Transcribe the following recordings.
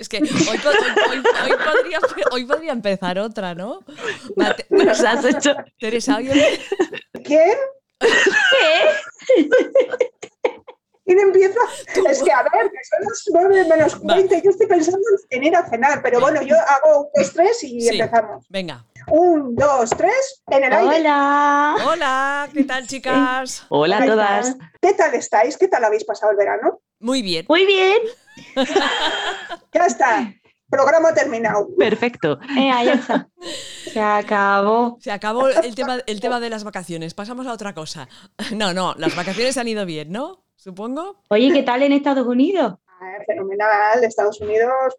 Es que hoy, podría, empezar otra, ¿no? Nos has hecho... Teresa, ¿alguien? ¿Quién? ¿Qué? ¿Quién empieza? Es que, a ver, que son las 9 menos 20. Yo estoy pensando en ir a cenar, pero bueno, yo hago un, dos, tres y empezamos. Venga. Un, dos, tres, en el aire. Hola. Hola, ¿qué tal, chicas? Hola a todas. ¿Qué tal estáis? ¿Qué tal habéis pasado el verano? Muy bien. Muy bien. ya está. Programa terminado. Perfecto. Eh, ya está. Se acabó. Se acabó el tema, el tema de las vacaciones. Pasamos a otra cosa. No, no, las vacaciones han ido bien, ¿no? Supongo. Oye, ¿qué tal en Estados Unidos? Ah, fenomenal. Estados Unidos,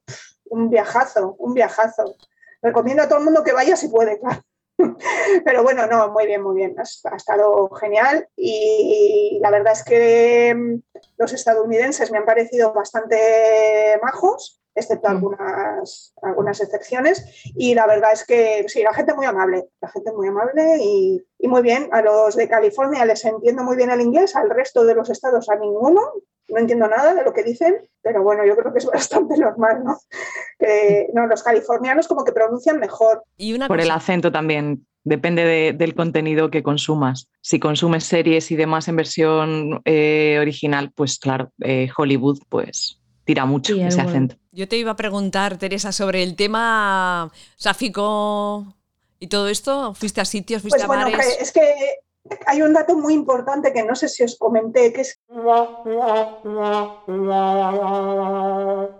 un viajazo, un viajazo. Recomiendo a todo el mundo que vaya si puede, claro. Pero bueno, no, muy bien, muy bien. Ha, estado genial y la verdad es que mm, los estadounidenses me han parecido bastante majos excepto algunas, algunas excepciones. Y la verdad es que sí, la gente muy amable, la gente muy amable y, y, muy bien. A los de California les entiendo muy bien el inglés, al resto de los estados a ninguno. No entiendo nada de lo que dicen, pero bueno, yo creo que es bastante normal, ¿no? Que, no los californianos como que pronuncian mejor. Y una Por el acento también. Depende del contenido que consumas. Si consumes series y demás en versión eh, original, pues claro, eh, Hollywood, pues tira mucho ese acento. Yo te iba a preguntar, Teresa, sobre el tema sáfico y todo esto. ¿Fuiste a sitios, fuiste pues a bares? es que hay un dato muy importante que no sé si os comenté, que es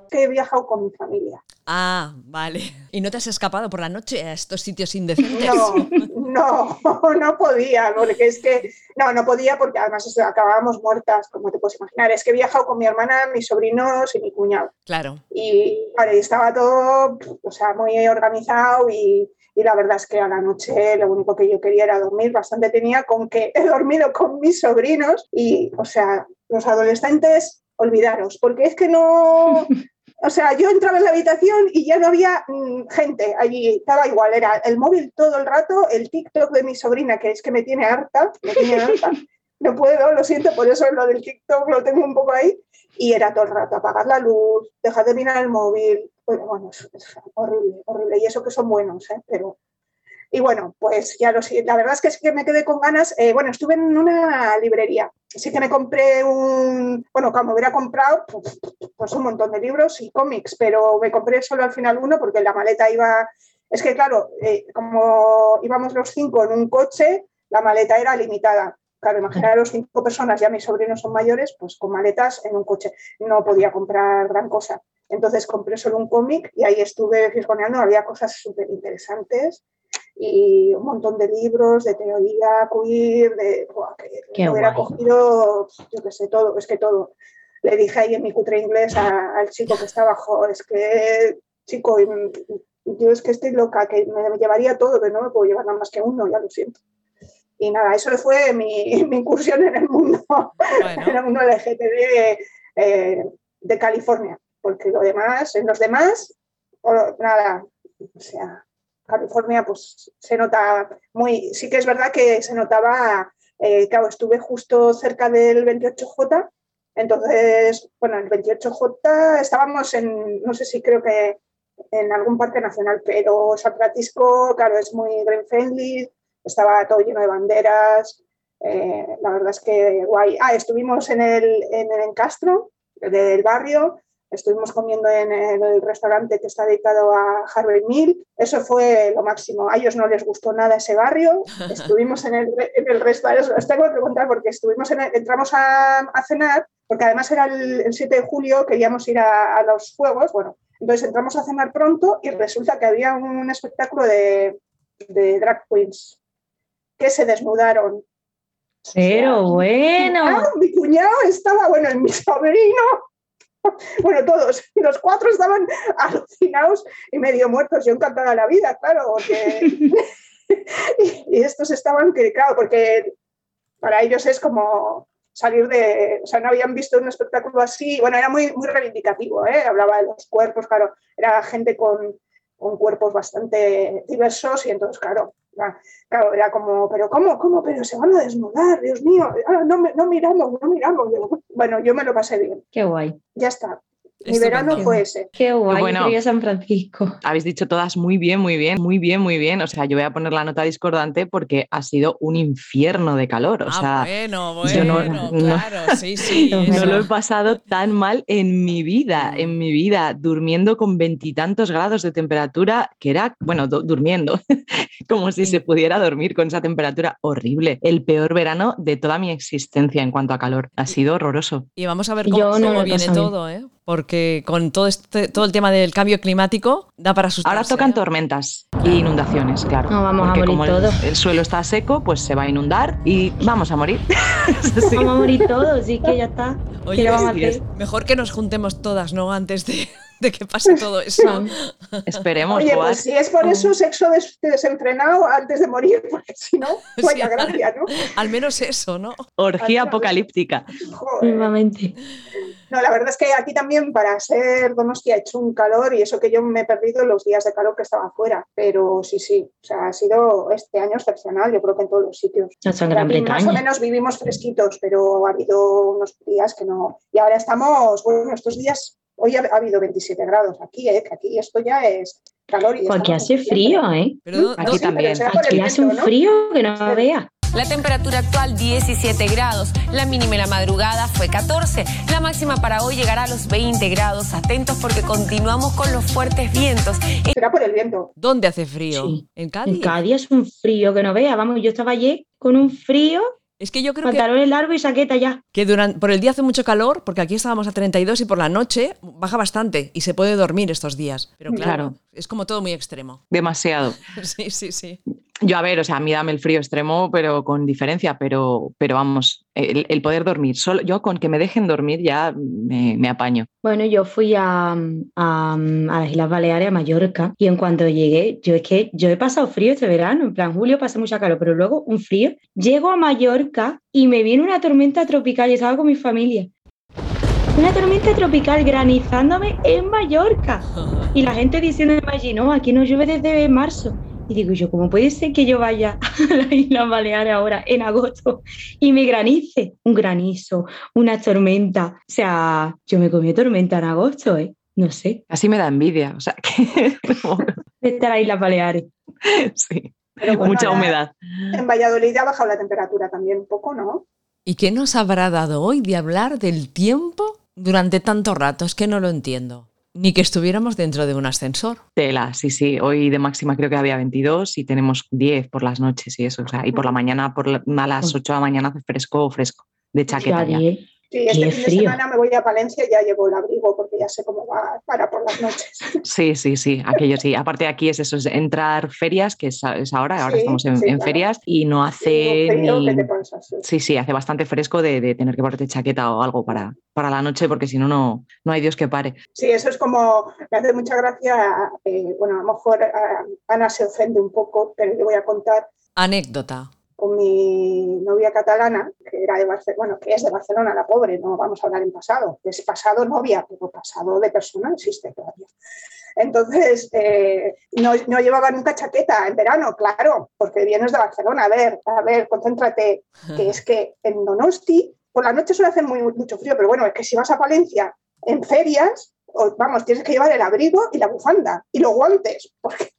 que he viajado con mi familia. Ah, vale. ¿Y no te has escapado por la noche a estos sitios indecentes? No, no, no podía, porque es que, no, no podía porque además acabábamos muertas, como te puedes imaginar. Es que he viajado con mi hermana, mis sobrinos y mi cuñado. Claro. Y vale, estaba todo, o sea, muy organizado y, y la verdad es que a la noche lo único que yo quería era dormir, bastante tenía con que he dormido con mis sobrinos y, o sea, los adolescentes, olvidaros, porque es que no, o sea, yo entraba en la habitación y ya no había mm, gente allí, estaba igual, era el móvil todo el rato, el TikTok de mi sobrina, que es que me tiene harta, me tiene harta. No puedo, lo siento, por eso lo del TikTok lo tengo un poco ahí. Y era todo el rato, apagar la luz, dejar de mirar el móvil. Bueno, bueno es, horrible, horrible. Y eso que son buenos, ¿eh? Pero, y bueno, pues ya lo. La verdad es que sí que me quedé con ganas. Eh, bueno, estuve en una librería. Sí que me compré un. Bueno, como hubiera comprado, pues, pues, un montón de libros y cómics, pero me compré solo al final uno porque la maleta iba. Es que, claro, eh, como íbamos los cinco en un coche, la maleta era limitada. Claro, imaginar a los cinco personas, ya mis sobrinos son mayores, pues con maletas en un coche. No podía comprar gran cosa. Entonces compré solo un cómic y ahí estuve fisgoneando, había cosas súper interesantes y un montón de libros de teoría queer, de que hubiera cogido, yo qué sé, todo, es que todo. Le dije ahí en mi cutre inglés al chico que estaba, abajo, es que, chico, yo es que estoy loca, que me, llevaría todo, pero no me puedo llevar nada más que uno, ya lo siento. Y nada, eso fue mi, mi incursión en el mundo, en el mundo LGTB eh, de California, porque lo demás, en los demás, nada, o sea, California, pues se nota muy, sí que es verdad que se notaba, eh, claro, estuve justo cerca del 28J, entonces, bueno, el 28J estábamos en, no sé si creo que en algún parque nacional, pero San Francisco, claro, es muy green friendly, estaba todo lleno de banderas, eh, la verdad es que guay. Ah, estuvimos en el, en el Castro, del barrio, Estuvimos comiendo en el restaurante que está dedicado a Harvey Mill. Eso fue lo máximo. A ellos no les gustó nada ese barrio. Estuvimos en el, en el restaurante. Os tengo que preguntar porque estuvimos en entramos a, a, cenar, porque además era el, 7 de julio, queríamos ir a, los juegos. Bueno, entonces entramos a cenar pronto y resulta que había un espectáculo de, de drag queens que se desnudaron. Pero bueno. mi cuñado estaba, bueno, mi sobrino bueno, todos, los cuatro estaban alucinados y medio muertos. Yo encantada la vida, claro, y, estos estaban que, claro, porque para ellos es como salir de, o sea, no habían visto un espectáculo así, bueno, era muy, muy reivindicativo, ¿eh? hablaba de los cuerpos, claro, era gente con, con cuerpos bastante diversos y entonces, claro, Claro, era como, pero ¿cómo? ¿Cómo? Pero se van a desnudar, Dios mío. Ah, no, no miramos, no miramos. Bueno, yo me lo pasé bien. Qué guay. Ya está. Mi verano fue ese. Qué guay, bueno, San Francisco. Habéis dicho todas muy bien, muy bien, muy bien, muy bien. O sea, yo voy a poner la nota discordante porque ha sido un infierno de calor. O ah, sea, bueno, bueno, claro, sí, sí. No lo he pasado tan mal en mi vida, en mi vida, durmiendo con veintitantos grados de temperatura, que era, bueno, durmiendo, como si se pudiera dormir con esa temperatura horrible. El peor verano de toda mi existencia en cuanto a calor. Ha sido horroroso. Y vamos a ver cómo, viene todo, ¿eh? Porque con todo, este, todo el tema del cambio climático da para asustarse. Ahora tocan ¿eh? tormentas y inundaciones, claro. No, vamos a morir como El, suelo está seco, pues se va a inundar y vamos a morir. Vamos a morir todos, sí que ya está. Oye, mejor que nos juntemos todas, ¿no? Antes de, de que pase todo eso. Esperemos. Oye, pues si es por eso sexo desenfrenado antes de morir, porque si no, vaya gracia, ¿no? Al menos eso, ¿no? Orgía apocalíptica. Nuevamente. No, la verdad es que aquí también para ser Donostia ha hecho un calor y eso que yo me he perdido los días de calor que estaba afuera, pero sí, sí, o sea, ha sido este año excepcional, yo creo que en todos los sitios. Más o menos vivimos fresquitos, pero ha habido unos días que no. Y ahora estamos, bueno, estos días Hoy ha, habido 27 grados aquí, ¿eh? que aquí esto ya es calor. Y Porque hace frío, ¿eh? aquí también. Aquí hace un frío que no vea. La temperatura actual 17 grados, la mínima en la madrugada fue 14, la máxima para hoy llegará a los 20 grados. Atentos porque continuamos con los fuertes vientos. Será por el viento. ¿Dónde hace frío? ¿En Cádiz? En Cádiz es un frío que no vea. Vamos, yo estaba allí con un frío es que yo creo Pantalones largos y saqueta ya. Que durante, por el día hace mucho calor, porque aquí estábamos a 32 y por la noche baja bastante y se puede dormir estos días. Pero claro, es como todo muy extremo. Demasiado. sí, sí, sí. Yo, a ver, o sea, a mí dame el frío extremo, pero con diferencia, pero, pero vamos, el, poder dormir. Solo, yo con que me dejen dormir ya me, apaño. Bueno, yo fui a, a, las Islas Baleares, a Mallorca, y en cuanto llegué, yo es que yo he pasado frío este verano, en plan, julio pasé mucha calor, pero luego un frío. Llego a Mallorca y me viene una tormenta tropical y estaba con mi familia. Una tormenta tropical granizándome en Mallorca. Y la gente diciendo allí, no, aquí no llueve desde marzo. Y digo yo, ¿cómo puede ser que yo vaya a la isla Baleares ahora en agosto y me granice? Un granizo, una tormenta. O sea, yo me comí tormenta en agosto, ¿eh? No sé. Así me da envidia. O sea, que. Isla Baleares. Sí. Mucha humedad. En Valladolid ha bajado la temperatura también un poco, ¿no? ¿Y qué nos habrá dado hoy de hablar del tiempo durante tanto rato? Es que no lo entiendo. Ni que estuviéramos dentro de un ascensor. Tela, sí, sí. Hoy de máxima creo que había 22 y tenemos 10 por las noches y eso. O sea, y por la mañana, por a las 8 de la mañana hace fresco, fresco, de chaqueta ya. Sí, este fin de semana me voy a Palencia y ya llevo el abrigo porque ya sé cómo va para por las noches. Sí, sí, sí, aquello sí. Aparte aquí es eso, es entrar ferias, que es, ahora, ahora estamos en, ferias y no hace ni... Sí, sí, hace bastante fresco de, tener que ponerte chaqueta o algo para, para la noche porque si no, no hay Dios que pare. Sí, eso es como, me hace mucha gracia, eh, bueno, a lo mejor eh, Ana se ofende un poco, pero yo voy a contar. Anécdota con mi novia catalana, que, era de bueno, que es de Barcelona, la pobre, no vamos a hablar en pasado, es pasado novia, pero pasado de persona existe todavía. Entonces, eh, no, no, llevaba nunca chaqueta en verano, claro, porque vienes de Barcelona. A ver, a ver, concéntrate, que es que en Donosti, por la noche suele hacer muy, mucho frío, pero bueno, es que si vas a Palencia en ferias, vamos, tienes que llevar el abrigo y la bufanda y los guantes, porque,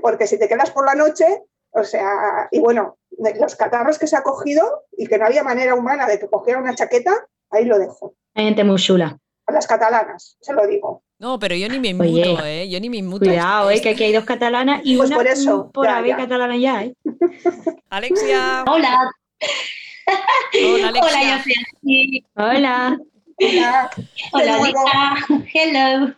porque si te quedas por la noche, o sea, y bueno, los catarros que se ha cogido y que no había manera humana de que cogiera una chaqueta, ahí lo dejo. Hay gente muy chula. A las catalanas, se lo digo. No, pero yo ni me inmuto, ¿eh? Yo ni me inmuto. Cuidado, ¿eh? Que aquí hay dos catalanas y pues una por, eso, por haber catalana ya, ¿eh? Alexia. Hola. Hola, Alexia. Hola, yo soy aquí. Hola. Hola. Hola, Hello.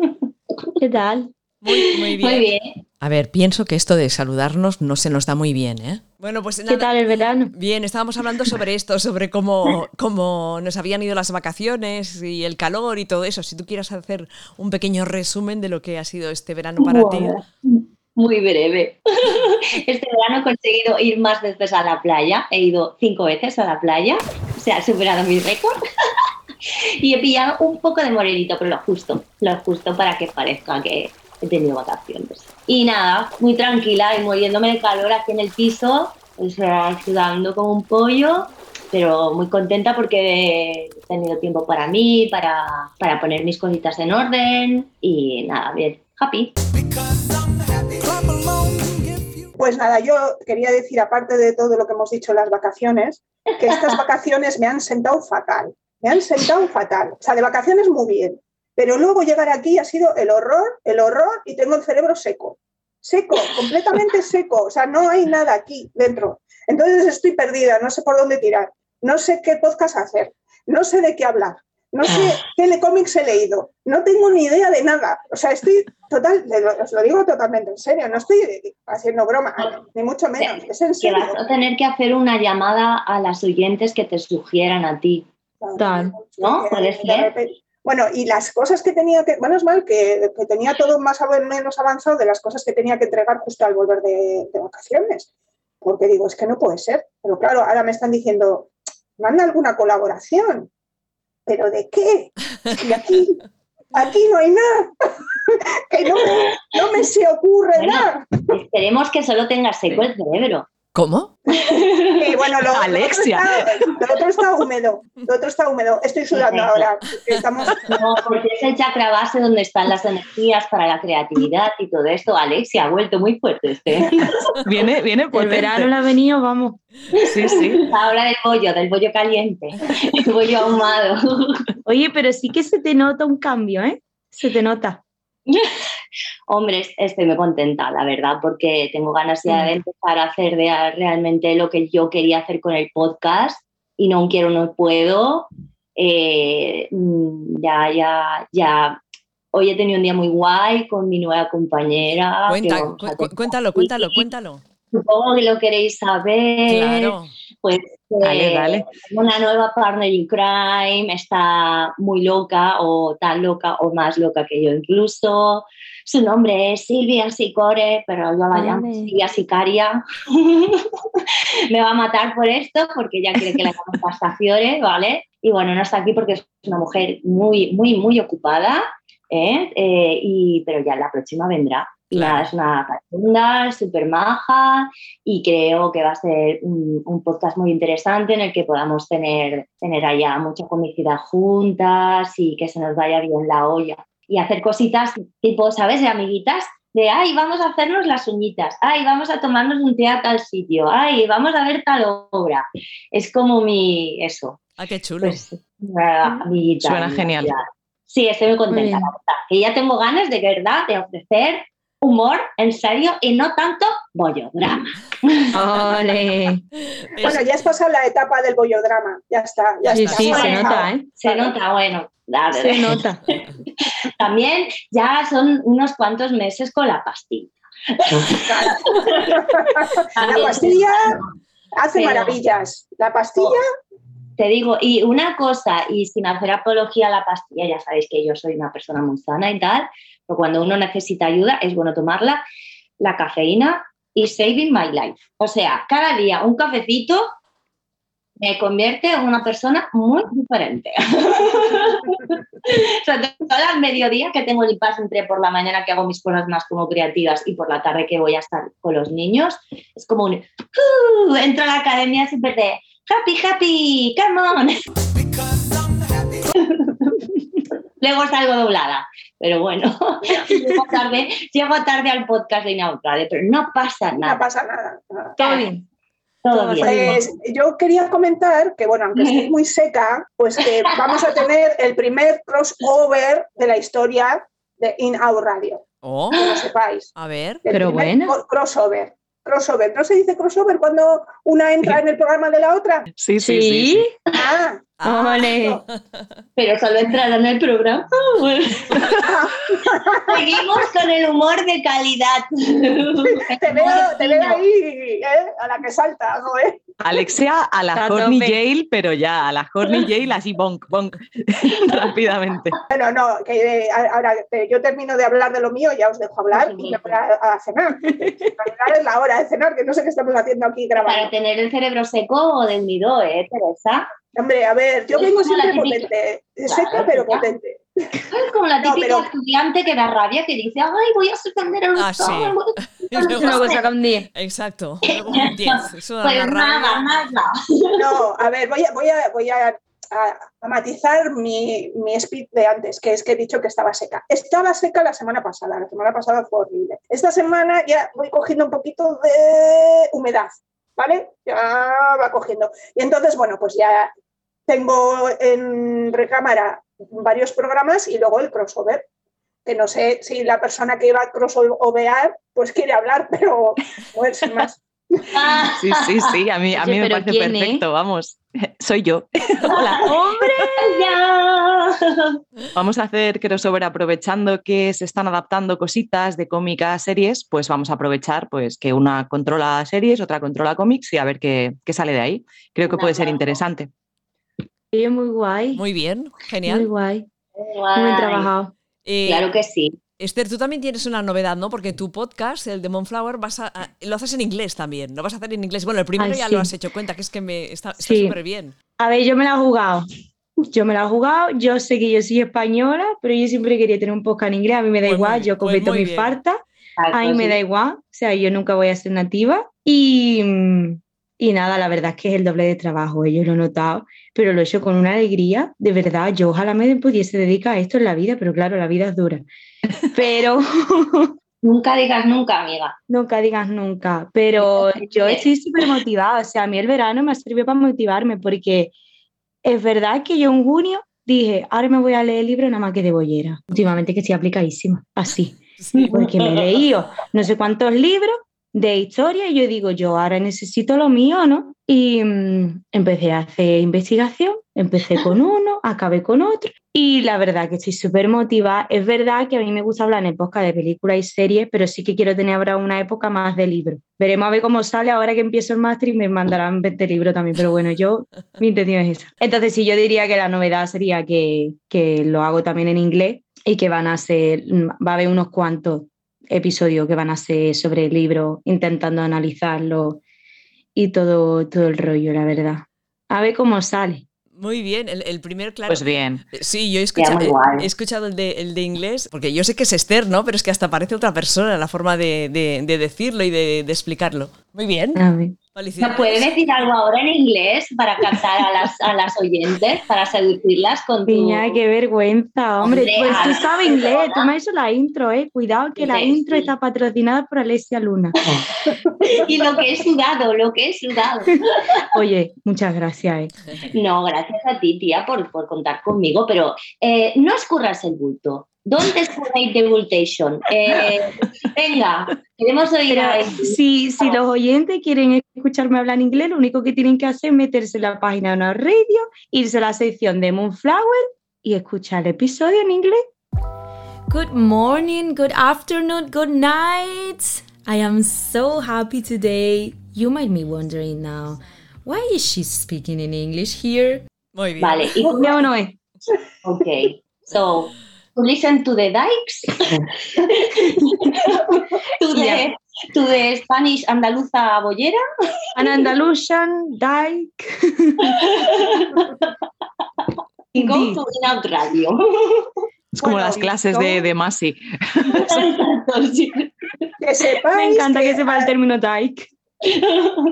¿Qué tal? Muy, muy bien. Muy bien. A ver, pienso que esto de saludarnos no se nos da muy bien, ¿eh? Bueno, pues ¿Qué tal el verano? Bien, estábamos hablando sobre esto, sobre cómo, cómo nos habían ido las vacaciones y el calor y todo eso. Si tú quieres hacer un pequeño resumen de lo que ha sido este verano para ti. Muy breve. Este verano he conseguido ir más veces a la playa. He ido cinco veces a la playa. O sea, he superado mi récord. Y he pillado un poco de morelito, pero lo justo. Lo justo para que parezca que, he tenido vacaciones. Y nada, muy tranquila y muriéndome de calor aquí en el piso, o sea, sudando como un pollo, pero muy contenta porque he tenido tiempo para mí, para, para poner mis cositas en orden y nada, bien, happy. Pues nada, yo quería decir, aparte de todo lo que hemos dicho las vacaciones, que estas vacaciones me han sentado fatal. Me han sentado fatal. O sea, de vacaciones muy bien. Pero luego llegar aquí ha sido el horror, el horror y tengo el cerebro seco. Seco, completamente seco. O sea, no hay nada aquí dentro. Entonces estoy perdida, no sé por dónde tirar. No sé qué podcast hacer. No sé de qué hablar no sé ah. qué cómics he leído, no tengo ni idea de nada. O sea, estoy total, os lo digo totalmente en serio, no estoy haciendo broma, ni mucho menos, es en serio. vas a tener que hacer una llamada a las oyentes que te sugieran a ti. ¿No? Bueno, y las cosas que tenía que, bueno, es mal que, tenía todo más o menos avanzado de las cosas que tenía que entregar justo al volver de, de vacaciones. Porque digo, es que no puede ser. Pero claro, ahora me están diciendo, manda alguna colaboración. ¿pero de qué? Y aquí, aquí no hay nada, que no no me se ocurre nada. Esperemos que solo tenga seco el cerebro. ¿Cómo? bueno, lo, Alexia. Lo otro, está, húmedo. Lo otro está húmedo. Estoy sudando ahora. Estamos... No, porque es el chakra base donde están las energías para la creatividad y todo esto. Alexia ha vuelto muy fuerte este. Viene, viene El verano le ha venido, vamos. Sí, sí. Ahora del bollo, del bollo caliente, el bollo ahumado. Oye, pero sí que se te nota un cambio, ¿eh? Se te nota. Hombre, estoy muy contenta, la verdad, porque tengo ganas ya de mm. empezar a hacer realmente lo que yo quería hacer con el podcast y no quiero, no puedo. Eh, mm, ya, ya, ya. Hoy he tenido un día muy guay con mi nueva compañera. cuéntalo, cuéntalo, cuéntalo. Supongo que lo queréis saber. Claro. Pues dale, eh, dale. una nueva partner in crime, está muy loca o tan loca o más loca que yo incluso. Su nombre es Silvia Sicore, pero yo la llamo Silvia Sicaria. Me va a matar por esto porque ya quiere que la llame pasta Fiore, ¿vale? Y bueno, no está aquí porque es una mujer muy, muy, muy ocupada, ¿eh? Eh, y, pero ya la próxima vendrá. Nada, es una profunda, súper maja y creo que va a ser un, podcast muy interesante en el que podamos tener, tener allá mucha comicidad juntas y que se nos vaya bien la olla. Y hacer cositas tipo, ¿sabes? De amiguitas, de, ay, vamos a hacernos las uñitas, ay, vamos a tomarnos un té a tal sitio, ay, vamos a ver tal obra. Es como mi, eso. Ah, qué chulo. Pues, amiguita, Suena genial. Sí, estoy muy contenta, la verdad. Que ya tengo ganas de verdad de ofrecer humor, en serio, y no tanto bollodrama. Ole. Bueno, ya has pasado la etapa del bollodrama, ya está. Ya sí, sí, se nota, ¿eh? Se nota, bueno. se nota. También ya son unos cuantos meses con la pastilla. la pastilla hace maravillas. La pastilla te digo, y una cosa, y sin hacer apología a la pastilla, ya sabéis que yo soy una persona muy sana y tal, pero cuando uno necesita ayuda es bueno tomarla, la cafeína y saving my life. O sea, cada día un cafecito me convierte en una persona muy diferente. o sea, todo el mediodía que tengo el paso entre por la mañana que hago mis cosas más como creativas y por la tarde que voy a estar con los niños, es como un... Uh, entro a la academia súper de happy, happy, come on. Luego salgo doblada, pero bueno, llego tarde, llego tarde al podcast de Inaustrade, pero no pasa nada. No pasa nada. Todo bien. Todo bien. Pues yo quería comentar que, bueno, aunque estoy muy seca, pues que vamos a tener el primer crossover de la historia de In Our Radio. Oh, que lo sepáis. A ver. pero bueno. Crossover crossover. ¿No se dice crossover cuando una entra en el programa de la otra? Sí, sí, sí. Ah, ah Pero solo entrarán en el programa. Seguimos con el humor de calidad. te, veo, te veo ahí, ¿eh? a la que salta, ¿no? ¿eh? Alexia a la Horny Jail, pero ya, a la Horny Jail así bonk, bonk, rápidamente. Bueno, no, que eh, ahora yo termino de hablar de lo mío, ya os dejo hablar y me voy a, cenar. es la hora de cenar, que no sé qué estamos haciendo aquí grabando. Tener el cerebro seco o desnudo, ¿eh, Teresa? Hombre, a ver, yo vengo siempre potente, seca pero potente. Es como la típica estudiante que da rabia, que dice, ay, voy a suspender el ah, sí. luego saca un 10. Exacto. Luego un 10. Eso da Pues nada, rabia. nada. No, a ver, voy a, voy a, voy a, a- a matizar mi, mi speed de antes, que es que he dicho que estaba seca. Estaba seca la semana pasada, la semana pasada fue horrible. Esta semana ya voy cogiendo un poquito de humedad, ¿vale? Ya va cogiendo. Y entonces, bueno, pues ya tengo en recámara varios programas y luego el crossover, que no sé si la persona que iba a crossovear pues quiere hablar, pero bueno, sin más. Ah, Sí, sí, sí, a mí, a Oye, mí me parece ¿quién, eh? perfecto, vamos. Soy yo. Hola. ya. Vamos a hacer crossover aprovechando que se están adaptando cositas de cómic a series, pues vamos a aprovechar pues que una controla series, otra controla cómics y a ver qué, qué sale de ahí. Creo que puede ser interesante. Sí, muy guay. Muy bien, Muy genial. guay. Muy bien Guay. trabajado. Eh, Claro que sí. Esther, tú también tienes una novedad, ¿no? Porque tu podcast, el de Monflower, vas a, a- lo haces en inglés también. Lo vas a hacer en inglés. Bueno, el primero Ay, ya sí. lo has hecho cuenta, que es que me está está Sí. súper bien. A ver, yo me la he jugado. Yo me la he jugado. Yo sé que yo soy española, pero yo siempre quería tener un podcast en inglés. A mí me da Pues igual, muy- yo pues cometo muy mi bien. falta. Exacto, A mí me da igual. O sea, yo nunca voy a ser nativa. Y, y nada, la verdad es que es el doble de trabajo. Yo lo he notado, pero lo he hecho con una alegría. De verdad, yo ojalá me pudiese dedicar a esto en la vida, pero claro, la vida es dura. Pero. Nunca digas nunca, amiga. Nunca digas nunca, pero yo estoy súper motivada. O sea, a mí el verano me ha servido para motivarme porque es verdad que yo en junio dije, ahora me voy a leer el libro nada más que de bollera. Últimamente que estoy aplicadísima, así, Sí. porque me he leído no sé cuántos libros de historia y yo digo, yo ahora necesito lo mío, ¿no? Y mm, empecé a hacer investigación, empecé con uno, acabé con otro y la verdad que estoy súper motivada. Es verdad que a mí me gusta hablar en podcast de películas y series, pero sí que quiero tener ahora una época más de libros. Veremos a ver cómo sale ahora que empiezo el máster y me mandarán 20 libros también, pero bueno, yo, mi intención es esa. Entonces sí, yo diría que la novedad sería que, que lo hago también en inglés y que van a ser, va a haber unos cuantos episodios que van a ser sobre el libro, intentando analizarlo y todo, todo el rollo, la verdad. A ver cómo sale. Muy bien. El, el primer, claro. Pues bien. Sí, yo he escuchado, he escuchado el, de, el de inglés, porque yo sé que es Esther, ¿no? Pero es que hasta parece otra persona la forma de, de- de decirlo y de, de explicarlo. Muy bien. ¿Me puedes decir algo ahora en inglés para captar a las, a las oyentes, para seducirlas con tu... Piña, qué vergüenza, hombre. Hombre, pues tú sabes inglés, tú me has hecho la intro, eh. Cuidado que la Sí, intro sí. está patrocinada por Alessia Luna. Y lo que he sudado, lo que he sudado. Oye, muchas gracias, eh. No, gracias a ti, tía, por, por contar conmigo, pero eh, no escurras el bulto. ¿Dónde está la Devultation? Eh, venga, queremos oír Pero a... si, si los oyentes quieren escucharme hablar en inglés, lo único que tienen que hacer es meterse en la página de una radio, irse a la sección de Moonflower y escuchar el episodio en inglés. Good morning, good afternoon, good night. I am so happy today. You might be wondering now, why is she speaking in English here? Muy bien. Vale, y tú, ¿Ya o no es? ok. So, to listen to the dikes, to the, Yeah. to the Spanish andaluza bollera, An Andalusian Dyke. go Indeed. to Out Radio. Es como Bueno, las clases de, ¿cómo? de Masi. Que sepáis Me encanta que que sepa el término Dyke.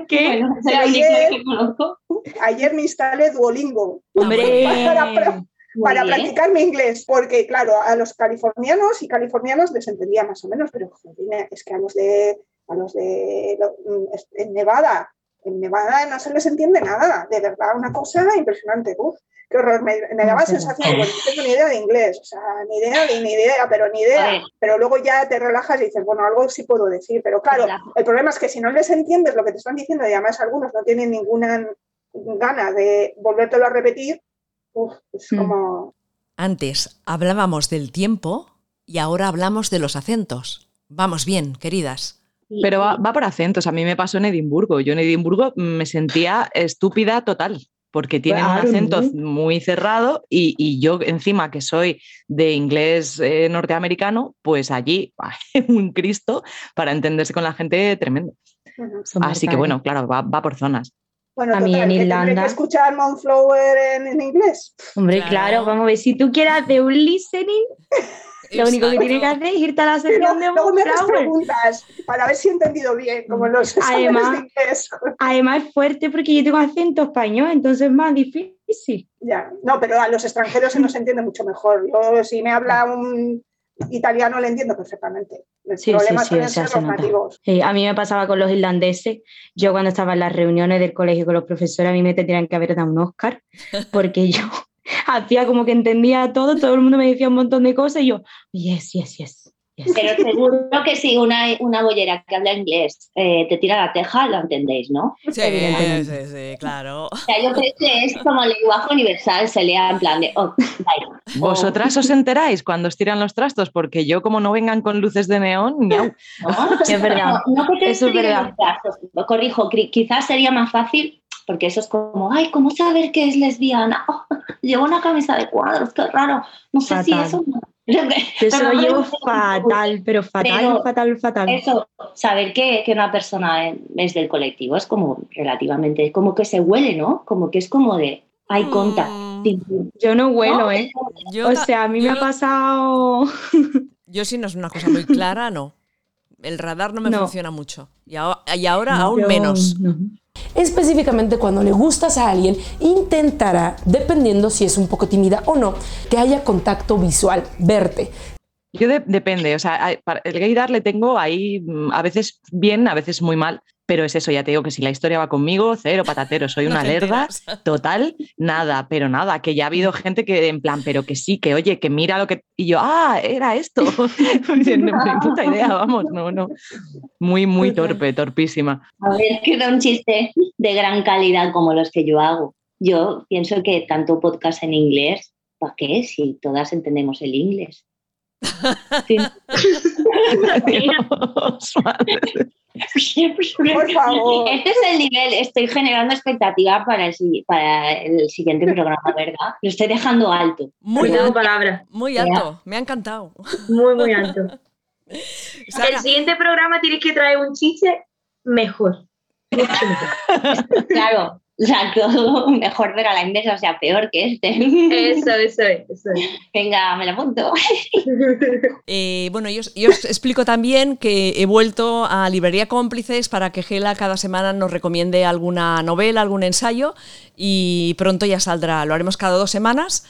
¿Qué? Bueno, ayer- que conozco. ayer me instalé Duolingo Hombre. Para- para- Muy para bien. practicar mi inglés, porque claro, a los californianos y californianos les entendía más o menos, pero joder, es que a los de a los de mm, en Nevada, en Nevada no se les entiende nada, de verdad, una cosa impresionante. Uf, qué horror, me, me daba sensación de, bueno, no tengo ni idea de inglés, o sea, ni idea, ni, ni idea, pero ni idea. Pero luego ya te relajas y dices, bueno, algo sí puedo decir, pero claro, Claro. el problema es que si no les entiendes lo que te están diciendo, y además algunos no tienen ninguna gana de volvértelo a repetir, uf, es Mm. como... Antes hablábamos del tiempo y ahora hablamos de los acentos. Vamos bien, queridas. Pero va, va por acentos. A mí me pasó en Edimburgo. Yo en Edimburgo me sentía estúpida total, porque tienen Claro, un acento ¿no? muy cerrado y, y yo encima que soy de inglés eh, norteamericano, pues allí un Cristo para entenderse con la gente tremendo. Así que bueno, claro, va, va por zonas. Bueno, A mí total, en que tendré Irlanda- que escuchar Moonflower en, en inglés. Hombre, Claro. claro. vamos a ver, si tú quieres de un listening, Lo único que tiene que hacer es irte a la sección de Luego me haces preguntas para ver si he entendido bien, como los además, inglés. Además es fuerte porque yo tengo acento español, entonces es más difícil. Ya, no, pero a los extranjeros se nos entiende mucho mejor. Yo, si me habla un italiano, le entiendo perfectamente. El sí, problema sí, sí, los nativos. a mí me pasaba con los irlandeses. Yo cuando estaba en las reuniones del colegio con los profesores, a mí me tendrían que haber dado un Oscar, porque yo hacía como que entendía todo, todo el mundo me decía un montón de cosas y yo, yes, yes, yes. Pero seguro que si una, una bollera que habla inglés eh, te tira la teja, lo entendéis, ¿no? Sí, sí, sí, claro. O sea, yo creo que es como el lenguaje universal, se lea en plan de, oh, ¿Vosotras os enteráis cuando os tiran los trastos? Porque yo, como no vengan con luces de neón, no. es verdad. No, que te Eso es verdad. Corrijo, quizás sería más fácil porque eso es como, ay, ¿cómo saber que es lesbiana? Oh, llevo una camisa de cuadros, qué raro. No sé si eso... Eso lo llevo fatal, pero fatal, fatal, fatal. Eso, saber que, que, una persona es del colectivo es como relativamente, como que se huele, ¿no? Como que es como de, hay conta. Mm. Yo no huelo, ¿eh? o sea, a mí me ha pasado... yo si no es una cosa muy clara, no. El radar no me funciona mucho. Y ahora, aún menos. Específicamente cuando le gustas a alguien, intentará, dependiendo si es un poco tímida o no, que haya contacto visual, verte. Yo depende, o sea, el gaydar le tengo ahí mm, a veces bien, a veces muy mal. Pero es eso, ya te digo que si la historia va conmigo, cero patatero, soy una lerda total, nada, pero nada, que ya ha habido gente que en plan, pero que sí, que oye, que mira lo que... Y yo, ah, era esto. no, puta idea, vamos, no, no. Muy, muy torpe, torpísima. A ver, que da un chiste de gran calidad como los que yo hago. Yo pienso que tanto podcast en inglés, ¿para qué? Si todas entendemos el inglés. Por favor. Este es el nivel, estoy generando expectativa para el, para el siguiente programa, ¿verdad? Lo estoy dejando alto. Muy alto. Palabra. Muy alto, me ha encantado. Muy, muy alto. El siguiente programa tienes que traer un chiste mejor. claro, o sea, todo mejor ver a la inversa, o sea, peor que este. Eso, eso, eso. Venga, me lo apunto. Eh, bueno, yo, yo, os explico también que he vuelto a Librería Cómplices para que Gela cada semana nos recomiende alguna novela, algún ensayo y pronto ya saldrá. Lo haremos cada dos semanas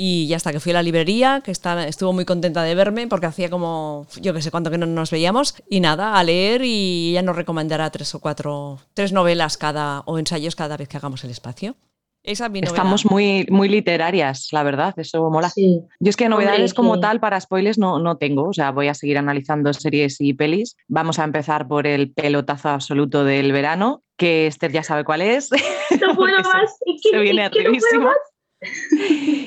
y ya hasta que fui a la librería, que está, estuvo muy contenta de verme porque hacía como, yo que sé cuánto que no nos veíamos. Y nada, a leer y ella nos recomendará tres o cuatro, tres novelas cada o ensayos cada vez que hagamos el espacio. Esa es mi Estamos muy, muy literarias, la verdad, eso mola. Yo es que novedades como tal para spoilers no, no tengo, o sea, voy a seguir analizando series y pelis. Vamos a empezar por el pelotazo absoluto del verano, que Esther ya sabe cuál es. No puedo más, se, viene arribísimo.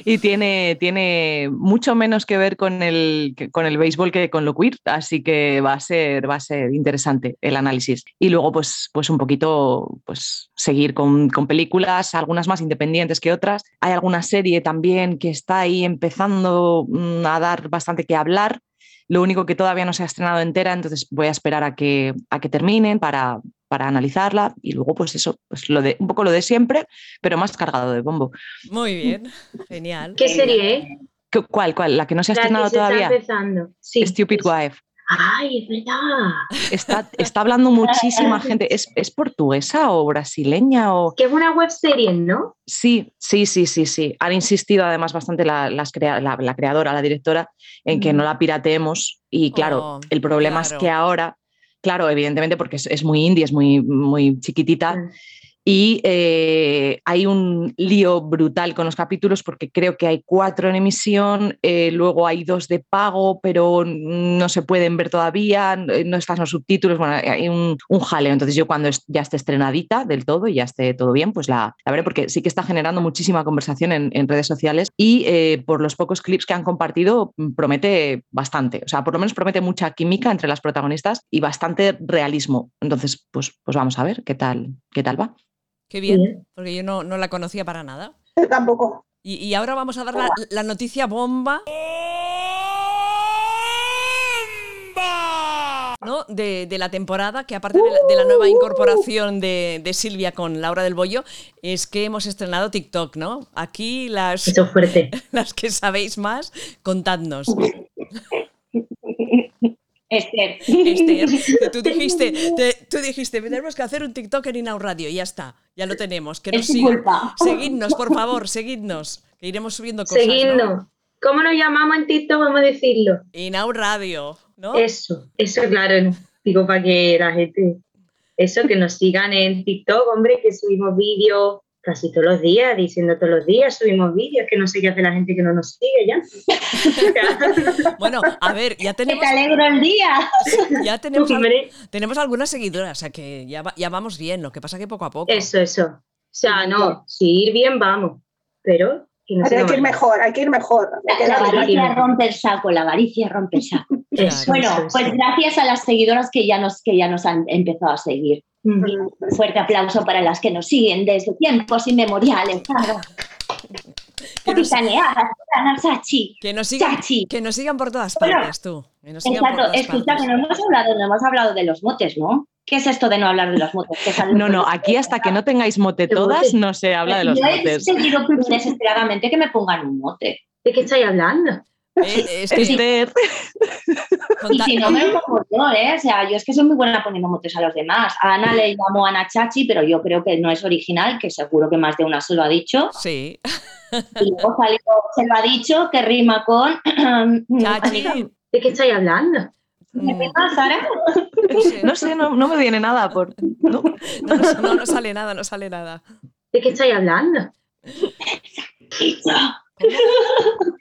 Y tiene, tiene mucho menos que ver con el, con el béisbol que con lo queer, así que va a ser, va a ser interesante el análisis. Y luego, pues, pues un poquito pues, seguir con, con películas, algunas más independientes que otras. Hay alguna serie también que está ahí empezando mm, a dar bastante que hablar. Lo único que todavía no se ha estrenado entera, entonces voy a esperar a que, a que terminen para, para analizarla y luego pues eso, pues lo de, un poco lo de siempre, pero más cargado de bombo. Muy bien, genial. ¿Qué serie? ¿Cuál, cuál? ¿La que no se ha estrenado todavía? Stupid Wife. Ay, es verdad. Está, está hablando muchísima gente. ¿Es, ¿Es, portuguesa o brasileña? O... Que es una web serie, ¿no? Sí, sí, sí, sí, sí. Han insistido además bastante la, las la, creadora, la directora, en que no la pirateemos. Y claro, oh, el problema es que ahora Claro, evidentemente porque es, muy indie, es muy, muy chiquitita. Y eh, hay un lío brutal con los capítulos porque creo que hay cuatro en emisión, eh, luego hay dos de pago, pero no se pueden ver todavía, no están los subtítulos, bueno, hay un, jaleo. Entonces yo cuando ya esté estrenadita del todo y ya esté todo bien, pues la, la veré porque sí que está generando muchísima conversación en, redes sociales y eh, por los pocos clips que han compartido promete bastante, o sea, por lo menos promete mucha química entre las protagonistas y bastante realismo. Entonces, pues, pues vamos a ver qué tal, qué tal va. Qué bien, porque yo no, la conocía para nada. Yo tampoco. Y, ahora vamos a dar la, noticia bomba. ¿no? De, la temporada, que aparte de la, nueva incorporación de, Silvia con Laura del Bollo, es que hemos estrenado TikTok, ¿no? Aquí las, Eso fuerte. las que sabéis más, contadnos. Esther. Esther, tú dijiste, te- tú dijiste, tenemos que hacer un TikTok en Inau Radio y ya está, ya lo tenemos. Que nos Es culpa. Seguidnos, por favor, seguidnos, que iremos subiendo cosas. Seguidnos. ¿no? ¿Cómo nos llamamos en TikTok? Vamos a decirlo. Inau Radio, ¿no? Eso, eso claro, digo para que la gente, eso que nos sigan en TikTok, hombre, que subimos vídeos casi todos los días, diciendo todos los días, subimos vídeos, que no sé qué hace la gente que no nos sigue ya. Bueno, a ver, ya Que tenemos, te alegro el día. ya tenemos, al- tenemos algunas seguidoras, o sea que ya, va- ya vamos bien, lo que pasa que poco a poco. eso, eso. O sea, no, si ir bien vamos, pero que no Pero hay que ir mejor, hay que ir mejor. La, Que la la- avaricia rompe el saco, la avaricia rompe el saco. Eso, Bueno, eso, pues eso. gracias a las seguidoras que ya nos, que ya nos han empezado a seguir. Mm. Un fuerte aplauso para las que nos siguen desde tiempos inmemoriales. Claro. Ana Sachi. Que nos sigan, Chachi. que nos sigan por todas Bueno, partes, tú. Que nos sigan por Exacto, todas escucha partes. que no hemos hablado, no hemos hablado de los motes, ¿no? ¿Qué es esto de no hablar de los motes? Que No, no, aquí hasta que no tengáis mote ¿Qué todas, no se habla de los Yo he motes. pedido desesperadamente que me pongan un mote. ¿De qué estáis hablando? Eh, es que Esther, Y si no me lo pongo yo, ¿eh? O sea, yo es que soy muy buena poniendo motes a los demás. A Ana le llamo Ana Chachi, pero yo creo que no es original, que seguro que más de una se lo ha dicho. Sí. Y luego salió, se lo ha dicho, que rima con... Chachi. ¿De qué estáis hablando? ¿Qué Mm, pasa, Sara? no sé, no me viene nada por. no. no, no, no, no sale nada, no sale nada. ¿De qué estáis hablando?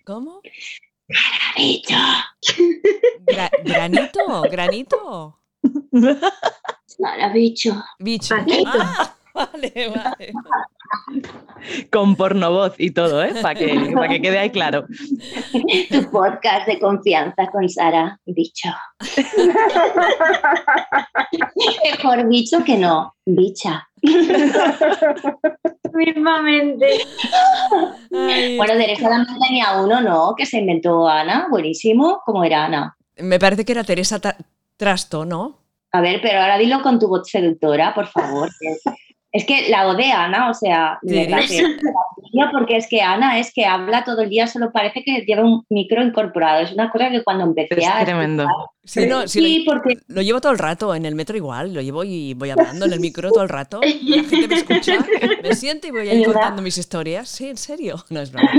¿Cómo? Dicho. Gra- ¿Granito? ¿Granito? Sara, bicho. Bicho. Paquito. Ah, vale, vale. Con pornovoz y todo, ¿eh? Para que, pa' que quede ahí claro. Tu podcast de confianza con Sara, bicho. Mejor bicho que no, bicha. Mismamente. Ay, Bueno, Teresa también tenía uno, ¿no? Que se inventó Ana, buenísimo. ¿Cómo era Ana? me parece que era Teresa Trasto, ¿no? A ver, pero ahora dilo con tu voz seductora, por favor. Es que la ode Ana, o sea, de verdad que- porque es que Ana es que habla todo el día, solo parece que lleva un micro incorporado. Es una cosa que cuando empecé Es a... tremendo. Sí, no, sí, Sí, lo, porque lo llevo todo el rato, en el metro igual, lo llevo y voy hablando en el micro todo el rato. y La gente me escucha, me siente y voy ahí contando mis historias. Sí, en serio. No es broma.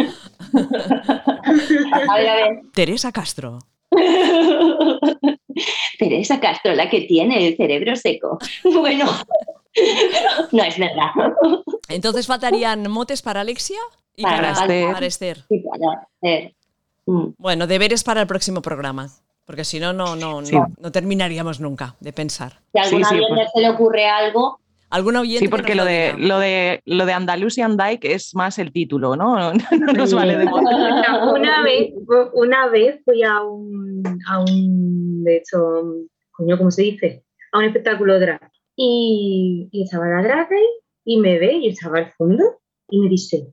A ver, a ver. Teresa Castro. Teresa Castro, la que tiene el cerebro seco. Bueno, no es verdad. Entonces faltarían motes para Alexia y Para para, Esther. para Esther. Sí, para hacer. Mm. Bueno, deberes para el próximo programa. Porque si no, no, no, Sí. no, no terminaríamos nunca de pensar. Si a alguna Sí, sí, oyente pues- se le ocurre algo, ¿Algún oyente Sí, que porque lo de, lo de lo de Andalusian Dyke es más el título, ¿no? No nos vale de. Una vez, una vez fui a un, a un, de hecho, coño, ¿cómo se dice? A un espectáculo drag. Y, y estaba la drag y me ve, y estaba al fondo, y me dice,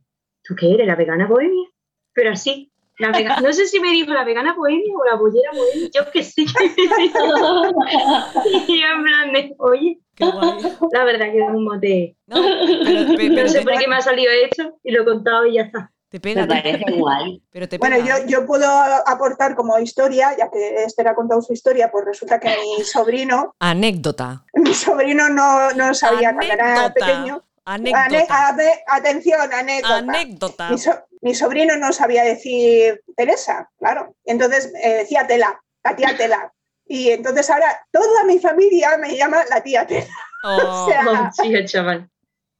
¿tú qué eres, la vegana bohemia? Pero así, la vegana, no sé si me dijo la vegana bohemia o la bollera bohemia, yo qué sé. y yo en plan de, oye, la verdad que es un mote. No, pero, pe- pero No sé por qué me ha salido esto, y lo he contado y ya está. Te pega, me te- parece guay. pero te Bueno, pega. yo, yo puedo aportar como historia, ya que Esther ha contado su historia, pues resulta que mi sobrino, Anécdota. mi sobrino no, no sabía cuando era Anécdota. pequeño. Ane- Anécdota. ade- atención, anécdota. Anécdota. Mi, so- mi sobrino no sabía decir Teresa, claro. Entonces eh, decía Tela, la tía Tela. Y entonces ahora toda mi familia me llama la tía Tela. Oh, O sea, Oh, sí, el chaval.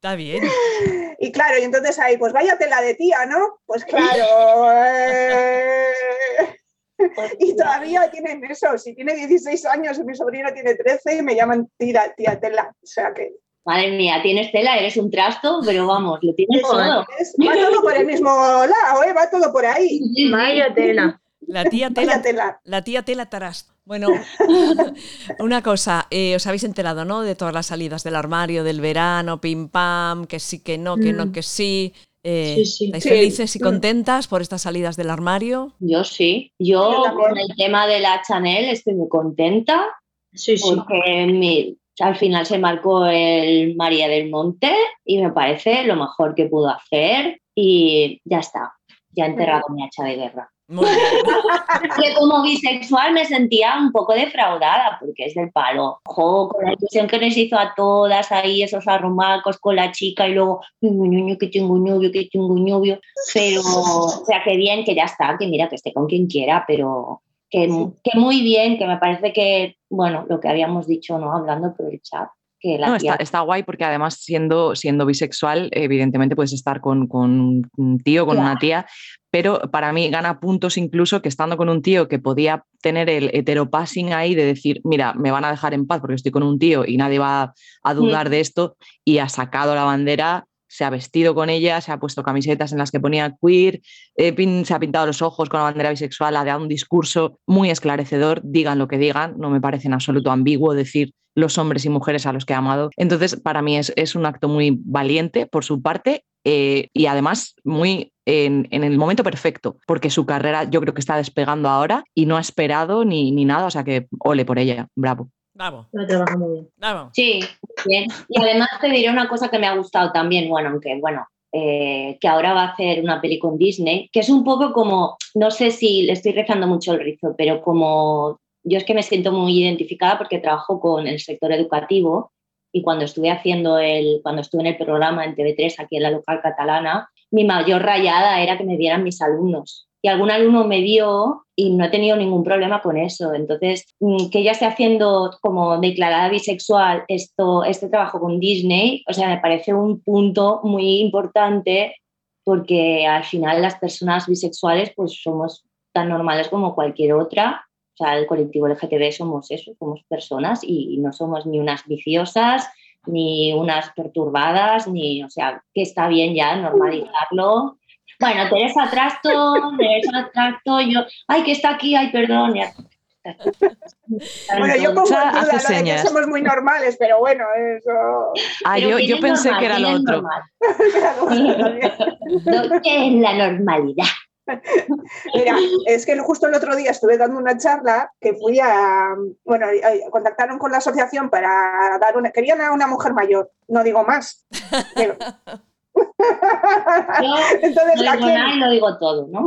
Está bien. y claro, y entonces ahí, pues vaya tela de tía, ¿no? Pues claro. eh, Y todavía tienen eso. Si tiene 16 años y mi sobrino tiene 13, me llaman tía, tía Tela. O sea que Madre mía, tienes tela, eres un trasto, pero vamos, lo tienes todo. es- va todo por el mismo lado, ¿eh? Va todo por ahí. Vaya tela. La tía Tela, Vaya tela. la tía Tela Taras. Bueno, una cosa, eh, os habéis enterado, ¿no? De todas las salidas del armario, del verano, pim pam, que sí, que no, que no, Mm. que sí. Eh, Sí, sí. ¿Estáis Sí. felices y Mm. contentas por estas salidas del armario? Yo sí. Yo, con el tema de la Chanel estoy muy contenta Sí, sí. porque mi- al final se marcó el María del Monte y me parece lo mejor que pudo hacer y ya está. Ya he enterrado mi hacha de guerra. que como bisexual me sentía un poco defraudada porque es del palo. Ojo, con la ilusión que nos hizo a todas ahí, esos arrumacos con la chica y luego, que tengo novio, que tengo novio. Pero, o sea, que bien, que ya está, que mira, que esté con quien quiera, pero que, que muy bien, que me parece que, bueno, lo que habíamos dicho, ¿no? Hablando por el chat, no, está, guay porque además siendo, siendo bisexual, evidentemente puedes estar con, con un tío, con una tía, pero para mí gana puntos incluso que estando con un tío que podía tener el heteropassing ahí de decir, mira, me van a dejar en paz porque estoy con un tío y nadie va a dudar de esto y ha sacado la bandera se ha vestido con ella, se ha puesto camisetas en las que ponía queer, eh, se ha pintado los ojos con la bandera bisexual, ha dado un discurso muy esclarecedor, digan lo que digan, no me parece en absoluto ambiguo decir los hombres y mujeres a los que ha amado. Entonces, para mí es, es un acto muy valiente por su parte eh, y además muy en, el momento perfecto, porque su carrera yo creo que está despegando ahora y no ha esperado ni, ni nada, o sea que ole por ella, bravo. Bravo. Lo trabaja muy bien. Sí, bien. Y además te diré una cosa que me ha gustado también, bueno, aunque bueno, eh, que ahora va a hacer una peli con Disney, que es un poco como, no sé si le estoy rezando mucho el rizo, pero como yo es que me siento muy identificada porque trabajo con el sector educativo y cuando estuve haciendo el, cuando estuve en el programa en TV3 aquí en la local catalana, mi mayor rayada era que me vieran mis alumnos y algún alumno me vio y no he tenido ningún problema con eso. Entonces, mm, que ella esté haciendo como declarada bisexual esto, este trabajo con Disney, o sea, me parece un punto muy importante porque al final las personas bisexuales pues somos tan normales como cualquier otra. O sea, el colectivo LGTB somos eso, somos personas y no somos ni unas viciosas, ni unas perturbadas, ni, o sea, que está bien ya normalizarlo bueno, Teresa Trasto, Teresa Trasto, yo, ay, que está aquí, ay, perdón. Bueno, yo pongo en duda lo de que somos muy normales, pero bueno, eso... Ah, yo, yo pensé que era lo otro. ¿Qué es la normalidad? Mira, es que justo el otro día estuve dando una charla que fui a, bueno, contactaron con la asociación para dar una, querían a una mujer mayor, no digo más, pero, Entonces, no digo nada y lo digo todo, ¿no?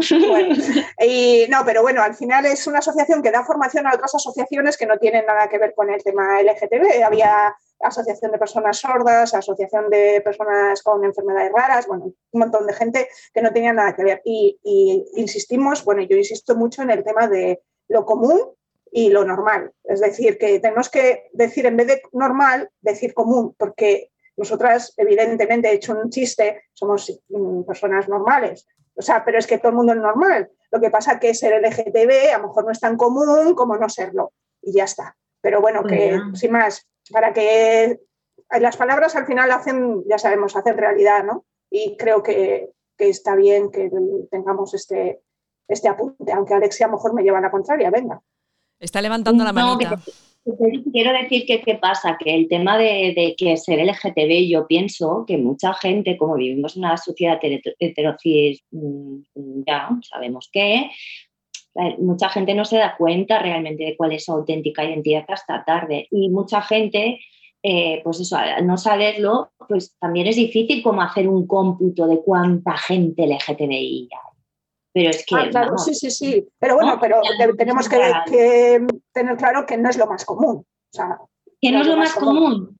y, no, pero bueno, al final es una asociación que da formación a otras asociaciones que no tienen nada que ver con el tema LGTB. Había asociación de personas sordas, asociación de personas con enfermedades raras, bueno, un montón de gente que no tenía nada que ver. Y, y insistimos, bueno, yo insisto mucho en el tema de lo común y lo normal. Es decir, que tenemos que decir, en vez de normal, decir común, porque nosotras, evidentemente, he hecho un chiste, somos mm, personas normales, o sea, pero es que todo el mundo es normal. Lo que pasa es que ser LGTB a lo mejor no es tan común como no serlo, y ya está. Pero bueno, que sin más, para que las palabras al final hacen, ya sabemos, hacen realidad, ¿no? Y creo que, está bien que tengamos este, este apunte, aunque Alexia a lo mejor me lleva a la contraria, venga. Está levantando la manita. Quiero decir que qué pasa, que el tema de, que ser LGTB, yo pienso que mucha gente, como vivimos en una sociedad heterocis, ya sabemos que, mucha gente no se da cuenta realmente de cuál es su auténtica identidad hasta tarde. Y mucha gente, eh, pues eso, al no saberlo, pues también es difícil como hacer un cómputo de cuánta gente LGTBI hay. Pero es que. Ah, claro, sí, sí, sí. Pero bueno, pero tenemos que, tener claro que no es lo más común. O sea, que no, es lo más común.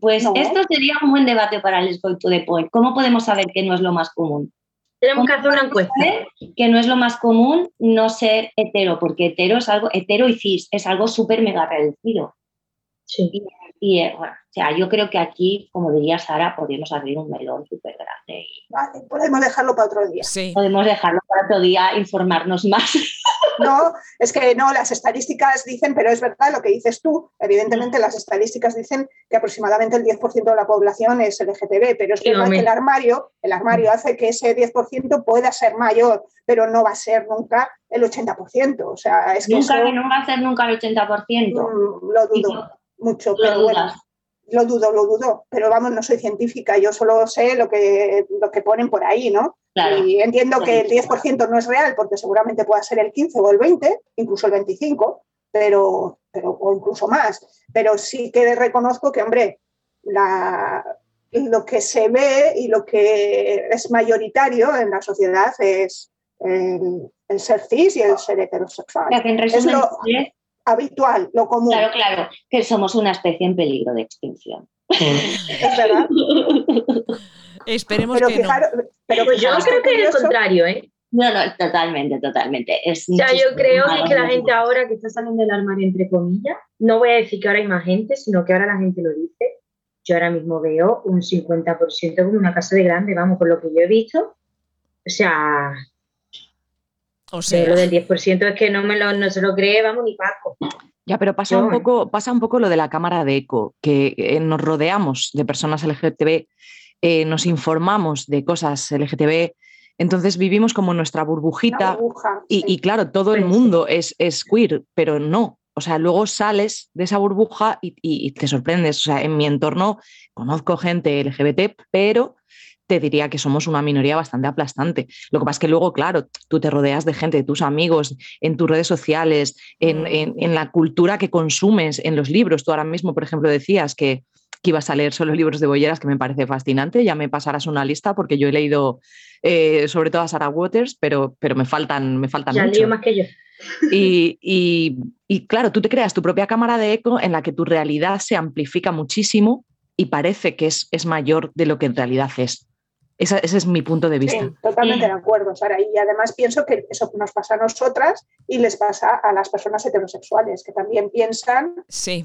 Pues esto sería un buen debate para el escoito de Point. ¿Cómo podemos saber que no es lo más común? Tenemos que hacer una encuesta. Que no es lo más común no ser hetero, porque hetero es algo, hetero y cis es algo súper mega reducido. Sí. Y, eh, bueno, o sea, yo creo que aquí, como diría Sara, podríamos abrir un melón súper grande. Vale, podemos dejarlo para otro día. Sí. Podemos dejarlo para otro día, informarnos más. No, es que no, las estadísticas dicen, pero es verdad lo que dices tú, evidentemente las estadísticas dicen que aproximadamente el 10% de la población es LGTB, pero es verdad que el armario, el armario hace que ese 10% pueda ser mayor, pero no va a ser nunca el 80%. O sea, es que nunca, no va a ser nunca el 80%. Mm, lo dudo mucho, pero bueno, lo dudo, lo dudo, pero vamos, no soy científica, yo solo sé lo que, lo que ponen por ahí, ¿no? y entiendo que el 10% no es real, porque seguramente pueda ser el 15 o el 20, incluso el 25, pero, pero o incluso más. Pero sí que reconozco que, hombre, la, lo que se ve y lo que es mayoritario en la sociedad es el, el ser cis y el ser heterosexual. es lo habitual, lo común. Claro, claro, que somos una especie en peligro de extinción. es verdad. Esperemos que no. Pero pues yo creo que es el contrario, ¿eh? No, no, totalmente, totalmente. Es o sea, yo creo que, la gente ahora que está saliendo del armario, entre comillas, no voy a decir que ahora hay más gente, sino que ahora la gente lo dice. Yo ahora mismo veo un 50% como una casa de grande, vamos, por lo que yo he visto. O sea, o sea, lo del 10% es que no, me lo, no se lo cree, vamos, ni Paco. Ya, pero pasa, un poco, pasa un poco lo de la cámara de eco, que eh, nos rodeamos de personas LGTB, eh, nos informamos de cosas LGTB, entonces vivimos como nuestra burbujita y, claro, todo el mundo es, es, queer, pero no. O sea, luego sales de esa burbuja y, y, te sorprendes. O sea, en mi entorno conozco gente LGBT, pero te diría que somos una minoría bastante aplastante. Lo que pasa es que luego, claro, tú te rodeas de gente, de tus amigos, en tus redes sociales, en, mm. la cultura que consumes, en los libros. Tú ahora mismo, por ejemplo, decías que, que ibas a leer solo libros de Bolleras, que me parece fascinante. Ya me pasarás una lista porque yo he leído eh, sobre todo a Sarah Waters, pero, pero me faltan, me faltan ya mucho. más que yo. Y, y, claro, tú te creas tu propia cámara de eco en la que tu realidad se amplifica muchísimo y parece que es, es mayor de lo que en realidad es ese es mi punto de vista. totalmente de acuerdo, Sara. Y además pienso que eso nos pasa a nosotras y les pasa a las personas heterosexuales, que también piensan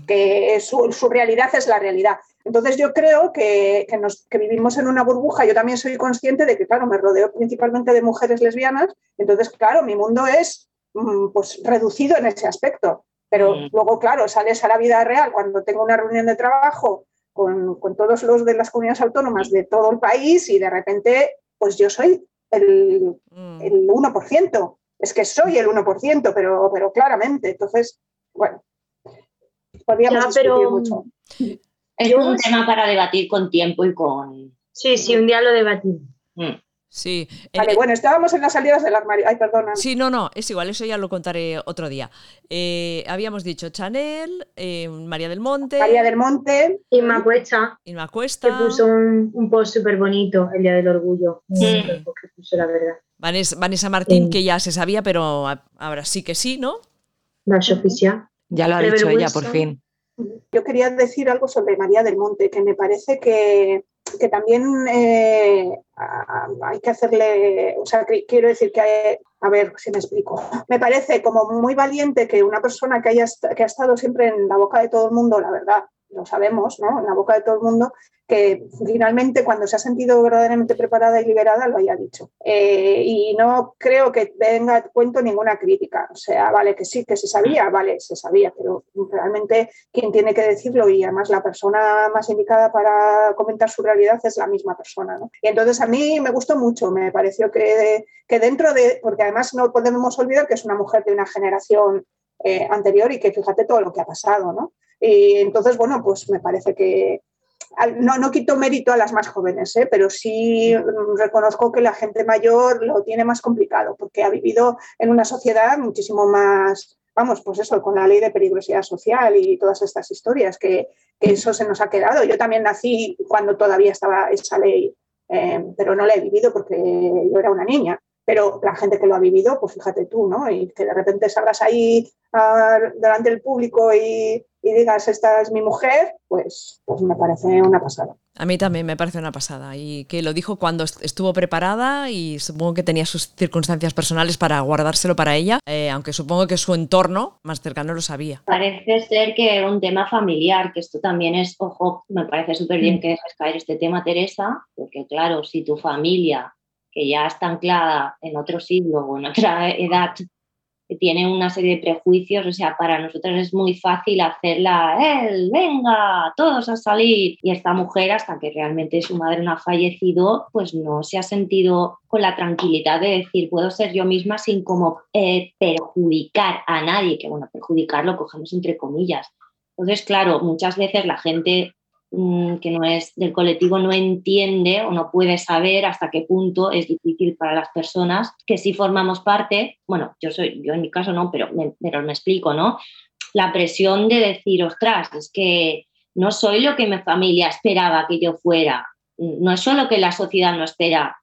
que su, realidad es la realidad. Entonces yo creo que, nos, que, vivimos en una burbuja. Yo también soy consciente de que, claro, me rodeo principalmente de mujeres lesbianas. Entonces, claro, mi mundo es mm, pues, reducido en ese aspecto. Pero mm. luego, claro, sales a la vida real cuando tengo una reunión de trabajo con, todos los de las comunidades autónomas de todo el país y de repente, pues yo soy el, mm. el 1%. Es que soy el 1%, pero, pero claramente. Entonces, bueno, podríamos discutir mucho. Es un tema para debatir con tiempo y con... Sí, sí, un día lo debatimos. Mm. Sí. Vale, bueno, estábamos en las salidas del armario. Ay, perdona. Sí, no, no, es igual, eso ya lo contaré otro día. Eh, habíamos dicho Chanel, eh, María del Monte. María del Monte. Inma Cuesta. Inma Cuesta. Que puso un, post súper bonito el Día del Orgullo. Sí. Que puso, la verdad. Vanessa, Martín, que ya se sabía, pero ahora sí que sí, ¿no? La oficial. Ya lo ha dicho ella, por fin. Yo quería decir algo sobre María del Monte, que me parece que que también eh, hay que hacerle, o sea, quiero decir que, a ver si me explico, me parece como muy valiente que una persona que, haya, que ha estado siempre en la boca de todo el mundo, la verdad, lo sabemos, ¿no? En la boca de todo el mundo, finalmente cuando se ha sentido verdaderamente preparada y liberada lo haya dicho. Eh, y no creo que venga a cuento ninguna crítica. O sea, vale, que sí, que se sabía, vale, se sabía, pero realmente quien tiene que decirlo y además la persona más indicada para comentar su realidad es la misma persona. ¿no? Y entonces a mí me gustó mucho, me pareció que, que dentro de, porque además no podemos olvidar que es una mujer de una generación eh, anterior y que fíjate todo lo que ha pasado, ¿no? Y entonces, bueno, pues me parece que, no, no quito mérito a las más jóvenes, ¿eh? pero sí reconozco que la gente mayor lo tiene más complicado porque ha vivido en una sociedad muchísimo más, vamos, pues eso, con la ley de peligrosidad social y todas estas historias, que, eso se nos ha quedado. Yo también nací cuando todavía estaba esa ley, eh, pero no la he vivido porque yo era una niña. Pero la gente que lo ha vivido, pues fíjate tú, ¿no? Y que de repente salgas ahí ah, delante del público y, y digas, esta es mi mujer, pues, pues me parece una pasada. A mí también me parece una pasada y que lo dijo cuando estuvo preparada y supongo que tenía sus circunstancias personales para guardárselo para ella, eh, aunque supongo que su entorno más cercano lo sabía. Parece ser que un tema familiar, que esto también es, ojo, me parece súper bien mm. que dejes caer este tema, Teresa, porque claro, si tu familia, que ya está anclada en otro siglo o en otra edad, tiene una serie de prejuicios, o sea, para nosotros es muy fácil hacerla, él, venga, todos a salir. Y esta mujer, hasta que realmente su madre no ha fallecido, pues no se ha sentido con la tranquilidad de decir, puedo ser yo misma sin como eh, perjudicar a nadie, que bueno, perjudicar lo cogemos entre comillas. Entonces, claro, muchas veces la gente que no es del colectivo no entiende o no puede saber hasta qué punto es difícil para las personas que sí formamos parte, bueno, yo soy, yo en mi caso no, pero me, pero me explico, ¿no? La presión de decir, ostras, es que no soy lo que mi familia esperaba que yo fuera, no es solo que la sociedad no espera,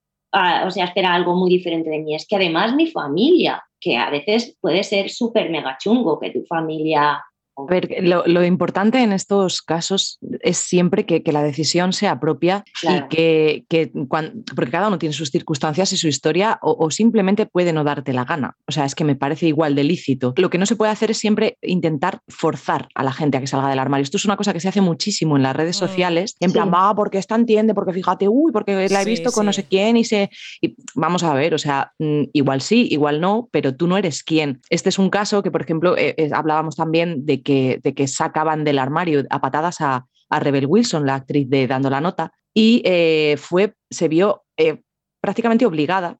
o sea, espera algo muy diferente de mí, es que además mi familia que a veces puede ser súper mega chungo que tu familia a ver, lo, importante en estos casos es siempre que, la decisión sea propia y que, porque cada uno tiene sus circunstancias y su historia o, simplemente puede no darte la gana. O sea, es que me parece igual de lícito. Lo que no se puede hacer es siempre intentar forzar a la gente a que salga del armario. Esto es una cosa que se hace muchísimo en las redes mm, sociales, en plan, va, porque esta entiende, porque fíjate, uy, porque la he visto con no sé quién y se... vamos a ver, o sea, mm, igual sí, igual no, pero tú no eres quién. Este es un caso que, por ejemplo, eh, eh, hablábamos también de que de que sacaban del armario a patadas a, Rebel Wilson, la actriz de Dando la Nota, y eh, fue, se vio eh, prácticamente obligada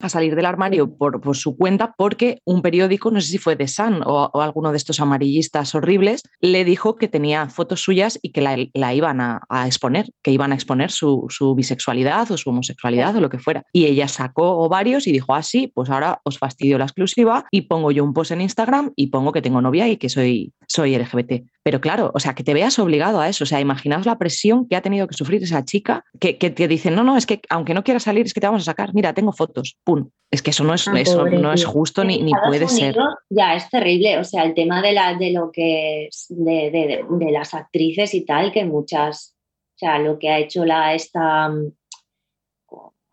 a salir del armario por, su cuenta porque un periódico, no sé si fue The Sun o, alguno de estos amarillistas horribles, le dijo que tenía fotos suyas y que la, iban a, exponer, que iban a exponer su, bisexualidad o su homosexualidad o lo que fuera. Y ella sacó varios y dijo, ah, pues ahora os fastidio la exclusiva y pongo yo un post en Instagram y pongo que tengo novia y que soy, soy LGBT. Pero claro, o sea, que te veas obligado a eso. O sea, imaginaos la presión que ha tenido que sufrir esa chica que, que te dicen, no, no, es que aunque no quieras salir, es que te vamos a sacar. Mira, tengo fotos. ¡Pum! Es que eso no es, ah, eso no es justo ni, ni puede ser. Ya, es terrible. O sea, el tema de, la, de lo que es de, de, las actrices y tal, que muchas, o sea, lo que ha hecho la esta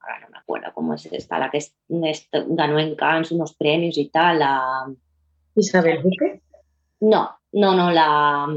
ahora no me acuerdo cómo es esta, la que ganó en Cannes unos premios y tal, la... Isabel Buque. No, no, no, la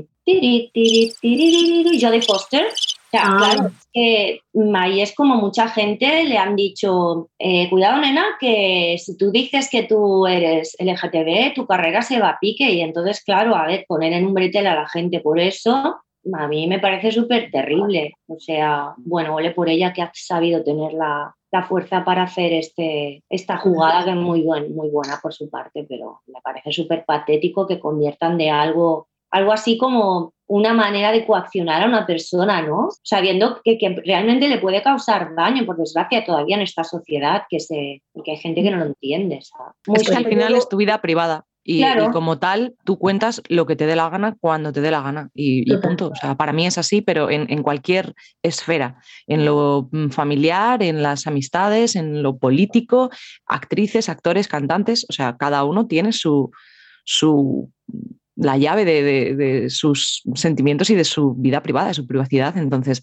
Jodie Foster. O sea, ah. claro, que ahí es como mucha gente le han dicho, eh, cuidado nena, que si tú dices que tú eres LGTB, tu carrera se va a pique y entonces, claro, a ver, poner en un bretel a la gente por eso, a mí me parece súper terrible. O sea, bueno, ole por ella que ha sabido tener la, la fuerza para hacer este, esta jugada que es muy, buen, muy buena por su parte, pero me parece súper patético que conviertan de algo, algo así como una manera de coaccionar a una persona, ¿no? Sabiendo que, realmente le puede causar daño, por desgracia, todavía en esta sociedad, que, se, que hay gente que no lo entiende. es que al final es tu vida privada. Y, como tal, tú cuentas lo que te dé la gana cuando te dé la gana. Y, punto. O sea, para mí es así, pero en, cualquier esfera, en lo mm, familiar, en las amistades, en lo político, actrices, actores, cantantes, o sea, cada uno tiene su, su la llave de, de sus sentimientos y de su vida privada, de su privacidad. Entonces,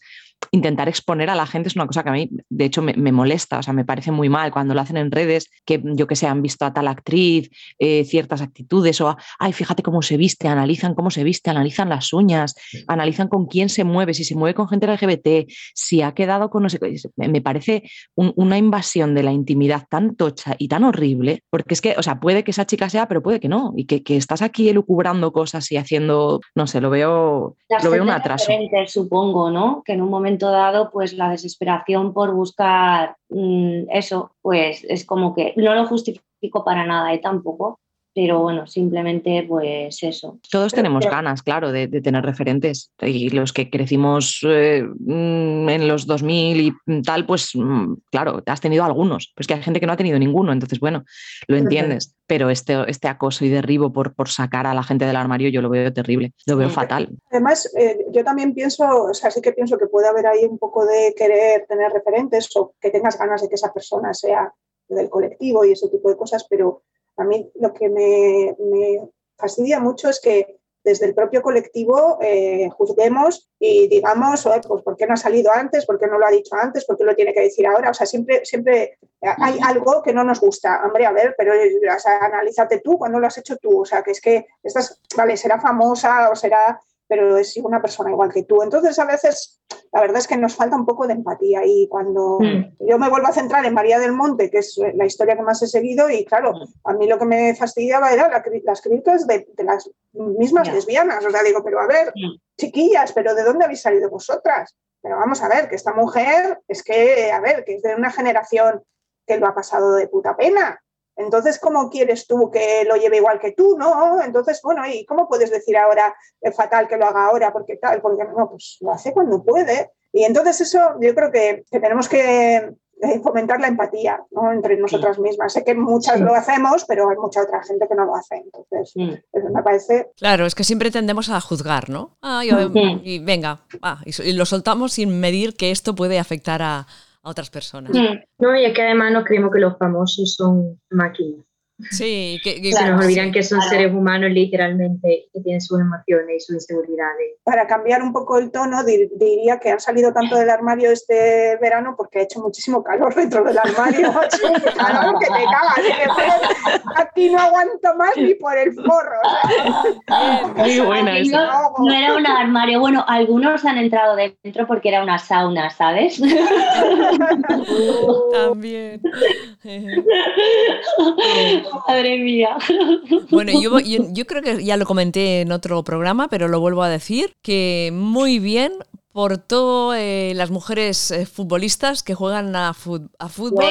intentar exponer a la gente es una cosa que a mí, de hecho, me, molesta, o sea, me parece muy mal cuando lo hacen en redes, que yo que sé, han visto a tal actriz, eh, ciertas actitudes, o, ay, fíjate cómo se viste, analizan cómo se viste, analizan las uñas, analizan con quién se mueve, si se mueve con gente LGBT, si ha quedado con no sé me parece una invasión de la intimidad tan tocha y tan horrible, porque es que, o sea, puede que esa chica sea, pero puede que no, y que, estás aquí elucubrando cosas y haciendo, no sé, lo veo, lo veo un atraso. Supongo, ¿no? Que en un momento dado, pues la desesperación por buscar mm, eso, pues es como que no lo justifico para nada, y ¿eh? tampoco, pero bueno, simplemente pues eso. Todos tenemos ganas, claro, de, tener referentes. Y los que crecimos eh, mm, en los 2000 y tal, pues mm, claro, has tenido algunos, pues que hay gente que no ha tenido ninguno, entonces bueno, lo entiendes, pero este, este acoso y derribo por, por sacar a la gente del armario yo lo veo terrible, lo veo fatal. Además, eh, yo también pienso, o sea, sí que pienso que puede haber ahí un poco de querer tener referentes o que tengas ganas de que esa persona sea del colectivo y ese tipo de cosas, pero a mí lo que me, fastidia mucho es que desde el propio colectivo eh, juzguemos y digamos, pues ¿por qué no ha salido antes? ¿Por qué no lo ha dicho antes? ¿Por qué lo tiene que decir ahora? O sea, siempre, siempre hay algo que no nos gusta. Hombre, a ver, pero analízate tú cuando lo has hecho tú. O sea, que es que estás, vale, será famosa o será pero es una persona igual que tú. Entonces, a veces, la verdad es que nos falta un poco de empatía y cuando mm. yo me vuelvo a centrar en María del Monte, que es la historia que más he seguido, y claro, mm. a mí lo que me fastidiaba era las críticas de, las mismas lesbianas. O sea, digo, pero a ver, mm. chiquillas, pero ¿de dónde habéis salido vosotras? Pero vamos a ver, que esta mujer es que, a ver, que es de una generación que lo ha pasado de puta pena. Entonces, ¿cómo quieres tú que lo lleve igual que tú? No, entonces, bueno, ¿y cómo puedes decir ahora es fatal que lo haga ahora? Porque tal, porque no, pues lo hace cuando puede. Y entonces eso yo creo que, tenemos que eh, fomentar la empatía ¿no? entre nosotras mismas. Sé que muchas lo hacemos, pero hay mucha otra gente que no lo hace. Entonces, me parece... Claro, es que siempre tendemos a juzgar, ¿no? Ah, y venga, y lo soltamos sin medir que esto puede afectar a, a otras personas. No, y es que además no creemos que los famosos son máquinas. Sí, que, que Se nos sí. olvidan que son seres humanos literalmente, que tienen sus emociones y sus inseguridades. Para cambiar un poco el tono, di- diría que han salido tanto del armario este verano porque ha hecho muchísimo calor dentro del armario. Calor que te cagas. Aquí no aguanto más ni por el forro. Muy buena esa. no era un armario. Bueno, algunos han entrado dentro porque era una sauna, ¿sabes? También. Madre mía. Bueno, yo, yo, yo creo que ya lo comenté en otro programa, pero lo vuelvo a decir, que muy bien por todas las mujeres eh, futbolistas que juegan a, fut- a fútbol,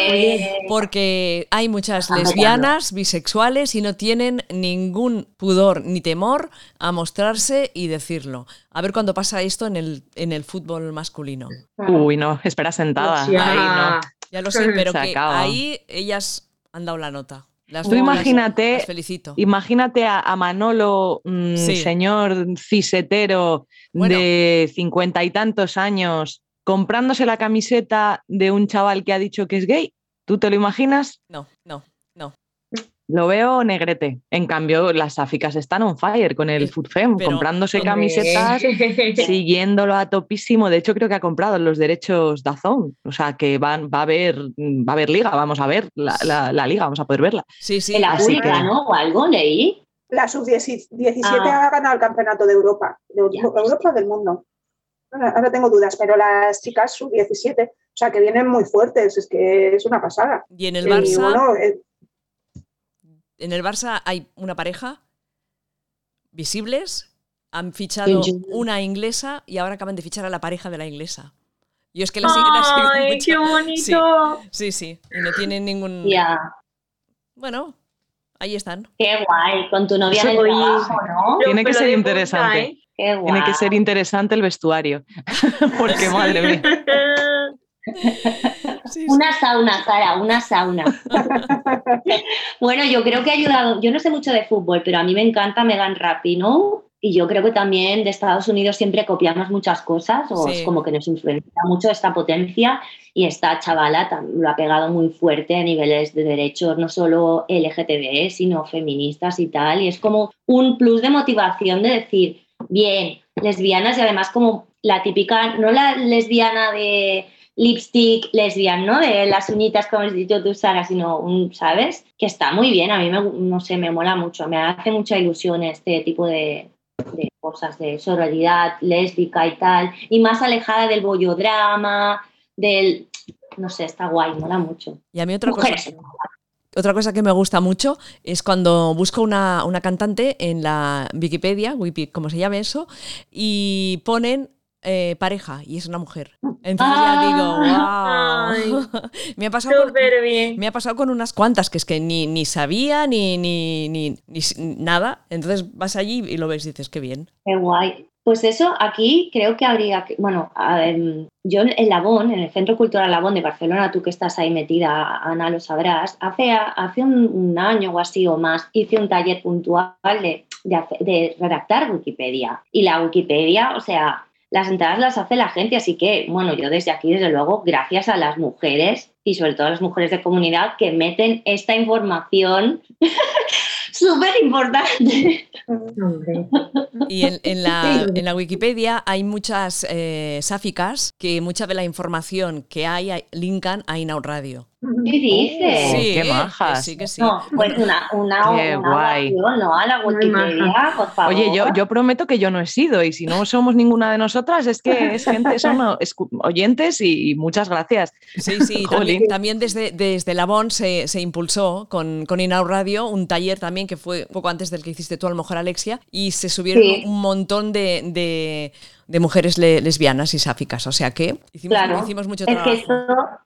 porque hay muchas Ah, lesbianas, bisexuales y no tienen ningún pudor ni temor a mostrarse y decirlo. A ver cuándo pasa esto en el, en el fútbol masculino. Uy, no, espera sentada. Hostia. Ahí no. Ya lo sé, pero que ahí ellas han dado la nota. Las Tú imagínate- las felicito. Imagínate a, a Manolo, mm, Sí. señor cisetero Bueno. de cincuenta y tantos años, comprándose la camiseta de un chaval que ha dicho que es gay. ¿Tú te lo imaginas? No, no, no. Lo veo negrete. En cambio, las áficas están on fire con el Eh, pero, comprándose hombre, camisetas, siguiéndolo a topísimo. De hecho, creo que ha comprado los derechos Dazón. O sea, que van, va, a haber, va a haber liga, vamos a ver la, la- la liga, vamos a poder verla. Sí, sí. La pública, que- ¿no? O algo leí. La sub-17 Ah. ha ganado el campeonato de Europa, de Ya. Europa o del mundo. Ahora, ahora tengo dudas, pero las chicas sub-17, o sea, que vienen muy fuertes, es que es una pasada. Y en el Y Barça, bueno, eh, en el Barça hay una pareja visibles. Han fichado una inglesa y ahora acaban de fichar a la pareja de la inglesa. Yo es que la ¡Ay, mucho. qué bonito! Sí, sí. Y no tienen ningún. Ya, Bueno, ahí están. qué guay. Con tu novia en el Oye, trabajo, ¿no? Tiene que ser interesante. punta, ¿eh? Qué guay. Tiene que ser interesante el vestuario. Porque, madre mía. Sí, sí. Una sauna, Sara, una sauna. bueno, yo creo que ha ayudado. Yo no sé mucho de fútbol, pero a mí me encanta Megan Rapinoe. Y yo creo que también de Estados Unidos siempre copiamos muchas cosas, o Sí. es como que nos influencia mucho esta potencia. Y esta chavala lo ha pegado muy fuerte a niveles de derechos, no solo LGTB, sino feministas y tal. Y es como un plus de motivación de decir, bien, lesbianas y además como la típica, no la lesbiana de lipstick lesbian, ¿no? De las uñitas, como has dicho tú, Sara, sino un, ¿sabes? Que está muy bien, a mí me, no sé, me mola mucho, me hace mucha ilusión este tipo de, de cosas de sororidad lésbica y tal, y más alejada del bollodrama, del, no sé, está guay, mola mucho. Y a mí otra cosa, otra cosa que me gusta mucho es cuando busco una, una cantante en la Wikipedia, Wiki, como se llame eso, y ponen eh, pareja y es una mujer. Entonces Ah. ya digo, wow. me, ha pasado con, bien. me ha pasado con unas cuantas que es que ni, ni sabía ni, ni, ni, nada. Entonces vas allí y lo ves y dices, qué bien. Qué guay. Pues eso, aquí creo que habría que, bueno, yo en Labón, en el Centro Cultural Labón de Barcelona, tú que estás ahí metida, Ana, lo sabrás, hace, hace un, un año o así o más hice un taller puntual de, de redactar Wikipedia. Y la Wikipedia, o sea, las entradas las hace la gente, así que, bueno, yo desde aquí, desde luego, gracias a las mujeres y sobre todo a las mujeres de comunidad que meten esta información súper importante. Y en, en la, en la Wikipedia hay muchas eh, sáficas que mucha de la información que hay, hay- linkan a Inaud Radio. ¿Qué dices? Sí. qué que majas. sí, que sí. No, pues una, una, Qué una guay. ¿no? A la Wikipedia, por favor. Oye, yo, yo prometo que yo no he sido y si no somos ninguna de nosotras es que es gente, son oyentes y muchas gracias. Sí, sí, Jolín. también, también desde, desde Labón se, se impulsó con, con Inaud Radio un taller también que fue poco antes del que hiciste tú, a lo mejor, Alexia, y se subieron Sí. un montón de, de- de mujeres le- lesbianas y sáficas. O sea que hicimos, Claro. hicimos mucho Es trabajo. que esto,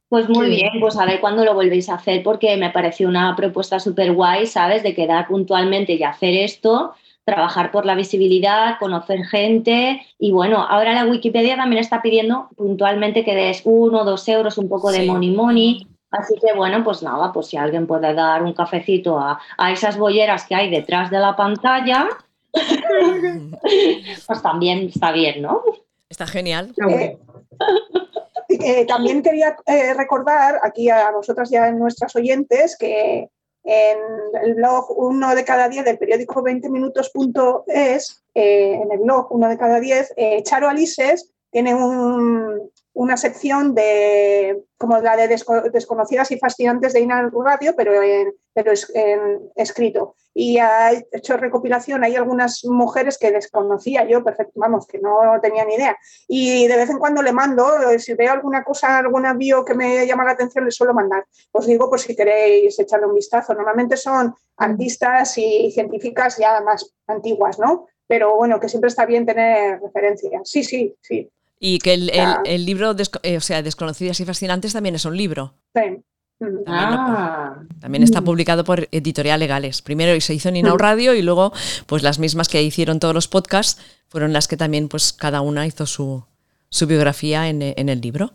pues muy bien, pues a ver cuándo lo volvéis a hacer, porque me pareció una propuesta súper guay, ¿sabes? De quedar puntualmente y hacer esto, trabajar por la visibilidad, conocer gente. Y bueno, ahora la Wikipedia también está pidiendo puntualmente que des uno o dos euros, un poco de money money. Así que bueno, pues nada, pues si alguien puede dar un cafecito a, a esas bolleras que hay detrás de la pantalla, pues también está bien, ¿no? Está genial. Eh, eh, también quería eh, recordar aquí a vosotras ya nuestras oyentes que en el blog uno de cada diez del periódico 20minutos.es, eh, en el blog uno de cada diez, eh, Charo Alises tiene una sección de como la de desconocidas y fascinantes de Ina Radio, pero en, pero en escrito. Y ha hecho recopilación, hay algunas mujeres que desconocía yo, perfecto, vamos, que no tenía ni idea. Y de vez en cuando le mando, si veo alguna cosa, alguna bio que me llama la atención, le suelo mandar. Os digo por si queréis echarle un vistazo. Normalmente son artistas y científicas ya más antiguas, ¿no? Pero bueno, que siempre está bien tener referencias. Sí, sí, sí. Y que el, el, libro, eh, o sea, Desconocidas y Fascinantes también es un libro. Sí. También, ah. también, está publicado por Editorial Legales. Primero se hizo en Inau Radio y luego, pues las mismas que hicieron todos los podcasts fueron las que también, pues cada una hizo su, su biografía en, en, el libro.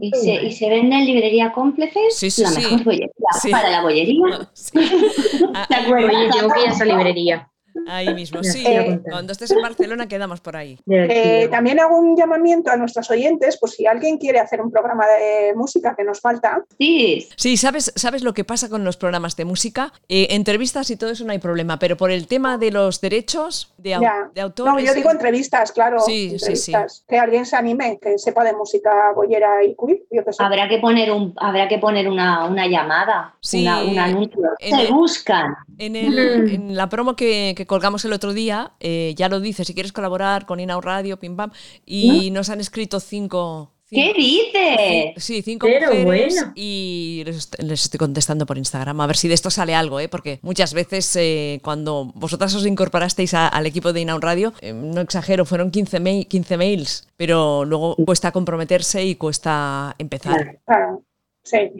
¿Y se, ¿Y se, vende en librería cómplices? Sí, sí, la mejor bollería para la bollería. Sí. ¿Te acuerdas? Oye, tengo que ir a esa librería. Ahí mismo, sí. Eh, cuando estés en Barcelona quedamos por ahí. Eh, también hago un llamamiento a nuestros oyentes, pues si alguien quiere hacer un programa de música que nos falta. Sí. Sí, ¿sabes, sabes lo que pasa con los programas de música? Eh, entrevistas y todo eso no hay problema, pero por el tema de los derechos de, de autores... No, yo digo entrevistas, claro. Sí, sí, sí. Que alguien se anime, que sepa de música boyera y queer. Habrá que poner, un, habrá que poner una, una llamada, una, un anuncio. se buscan. En, el, en la promo que colgamos el otro día, eh, ya lo dice, si quieres colaborar con Inau Radio, pim pam, y nos han escrito cinco... ¿Qué dices? Sí, cinco mujeres y les, estoy contestando por Instagram a ver si de esto sale algo, ¿eh? porque muchas veces eh, cuando vosotras os incorporasteis al equipo de Inau Radio, eh, no exagero, fueron 15, 15 mails, pero luego cuesta comprometerse y cuesta empezar. Claro, Sí,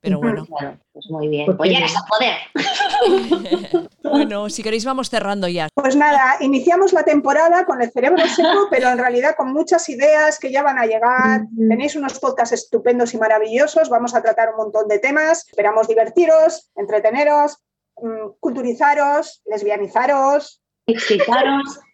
Pero bueno. Pues muy bien. Pues, ya a poder. bueno, si queréis vamos cerrando ya. Pues nada, iniciamos la temporada con el cerebro seco, pero en realidad con muchas ideas que ya van a llegar. Tenéis unos podcasts estupendos y maravillosos. Vamos a tratar un montón de temas. Esperamos divertiros, entreteneros, mm, culturizaros, lesbianizaros. Excitaros.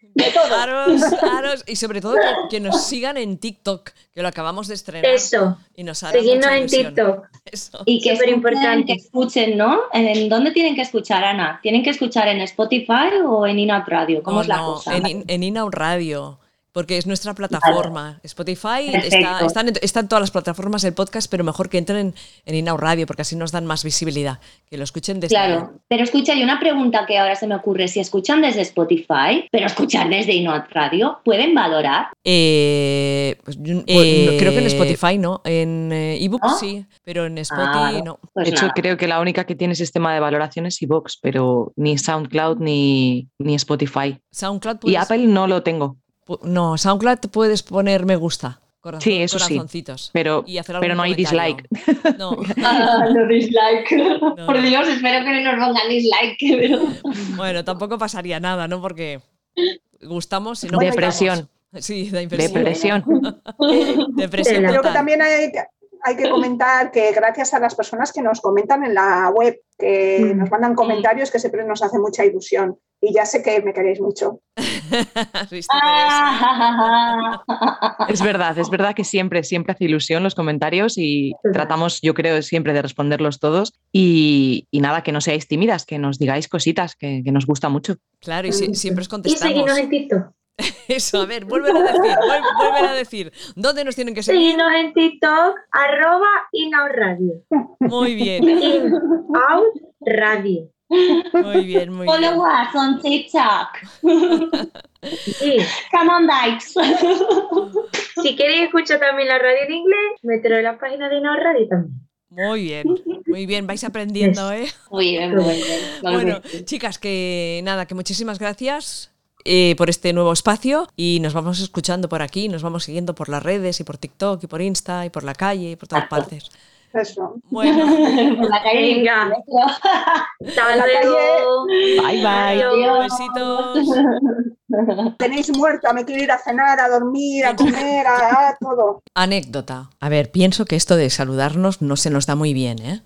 Aros, aros, y sobre todo que, nos sigan en TikTok, que lo acabamos de estrenar. Eso. Y nos Seguirnos en TikTok. Eso. Y que es importante. Que escuchen, ¿no? ¿En dónde tienen que escuchar, Ana? ¿Tienen que escuchar en Spotify o en Inaud Radio? ¿Cómo es la cosa? En, en Inaud Radio porque es nuestra plataforma. Spotify está, está, en, todas las plataformas el podcast, pero mejor que entren en Inau Radio, porque así nos dan más visibilidad, que lo escuchen desde Claro, pero escucha, hay una pregunta que ahora se me ocurre, si escuchan desde Spotify, pero escuchan desde Inau Radio, ¿pueden valorar? Eh, pues, eh, creo que en Spotify no, en eh, ebook sí, pero en Spotify ah, no. Pues de hecho, creo que la única que tiene sistema de valoración es iVoox, pero ni SoundCloud ni, ni Spotify. SoundCloud Y Apple no lo tengo. No, SoundCloud puedes poner me gusta. sí, eso sí. Pero, pero no hay dislike. No. ah, no dislike. Por Dios, espero que no nos pongan dislike. Bueno, tampoco pasaría nada, ¿no? Porque gustamos y no Depresión. Sí, de Depresión. Depresión. Creo que también hay, hay que comentar que gracias a las personas que nos comentan en la web, que mm. nos mandan comentarios, que siempre nos hace mucha ilusión. Y ya sé que me queréis mucho. es verdad, es verdad que siempre, siempre hace ilusión los comentarios y tratamos, yo creo, siempre de responderlos todos. Y, nada, que no seáis tímidas, que nos digáis cositas, que, nos gusta mucho. Claro, y siempre os contestamos. Y seguimos en TikTok. Eso, a ver, vuelven a decir, vuelven a decir. ¿Dónde nos tienen que seguir? Seguimos en TikTok, arroba Radio. Muy bien. Out Radio. Muy bien, muy bien. Follow us on TikTok. Sí. Come on, Dykes. Si queréis escuchar también la radio en inglés, metro en la página de Now Radio también. Muy bien, muy bien, vais aprendiendo, ¿eh? Muy bien, muy bien. Bueno, chicas, que nada, que muchísimas gracias. Eh, por este nuevo espacio y nos vamos escuchando por aquí, nos vamos siguiendo por las redes y por TikTok y por Insta y por la calle y por todas partes. Eso. Bueno, por la calle. Venga. Hasta la calle. Bye bye. Besitos. Tenéis muerto, me quiero ir a cenar, a dormir, a comer, a, a todo. Anécdota. A ver, pienso que esto de saludarnos no se nos da muy bien, ¿eh?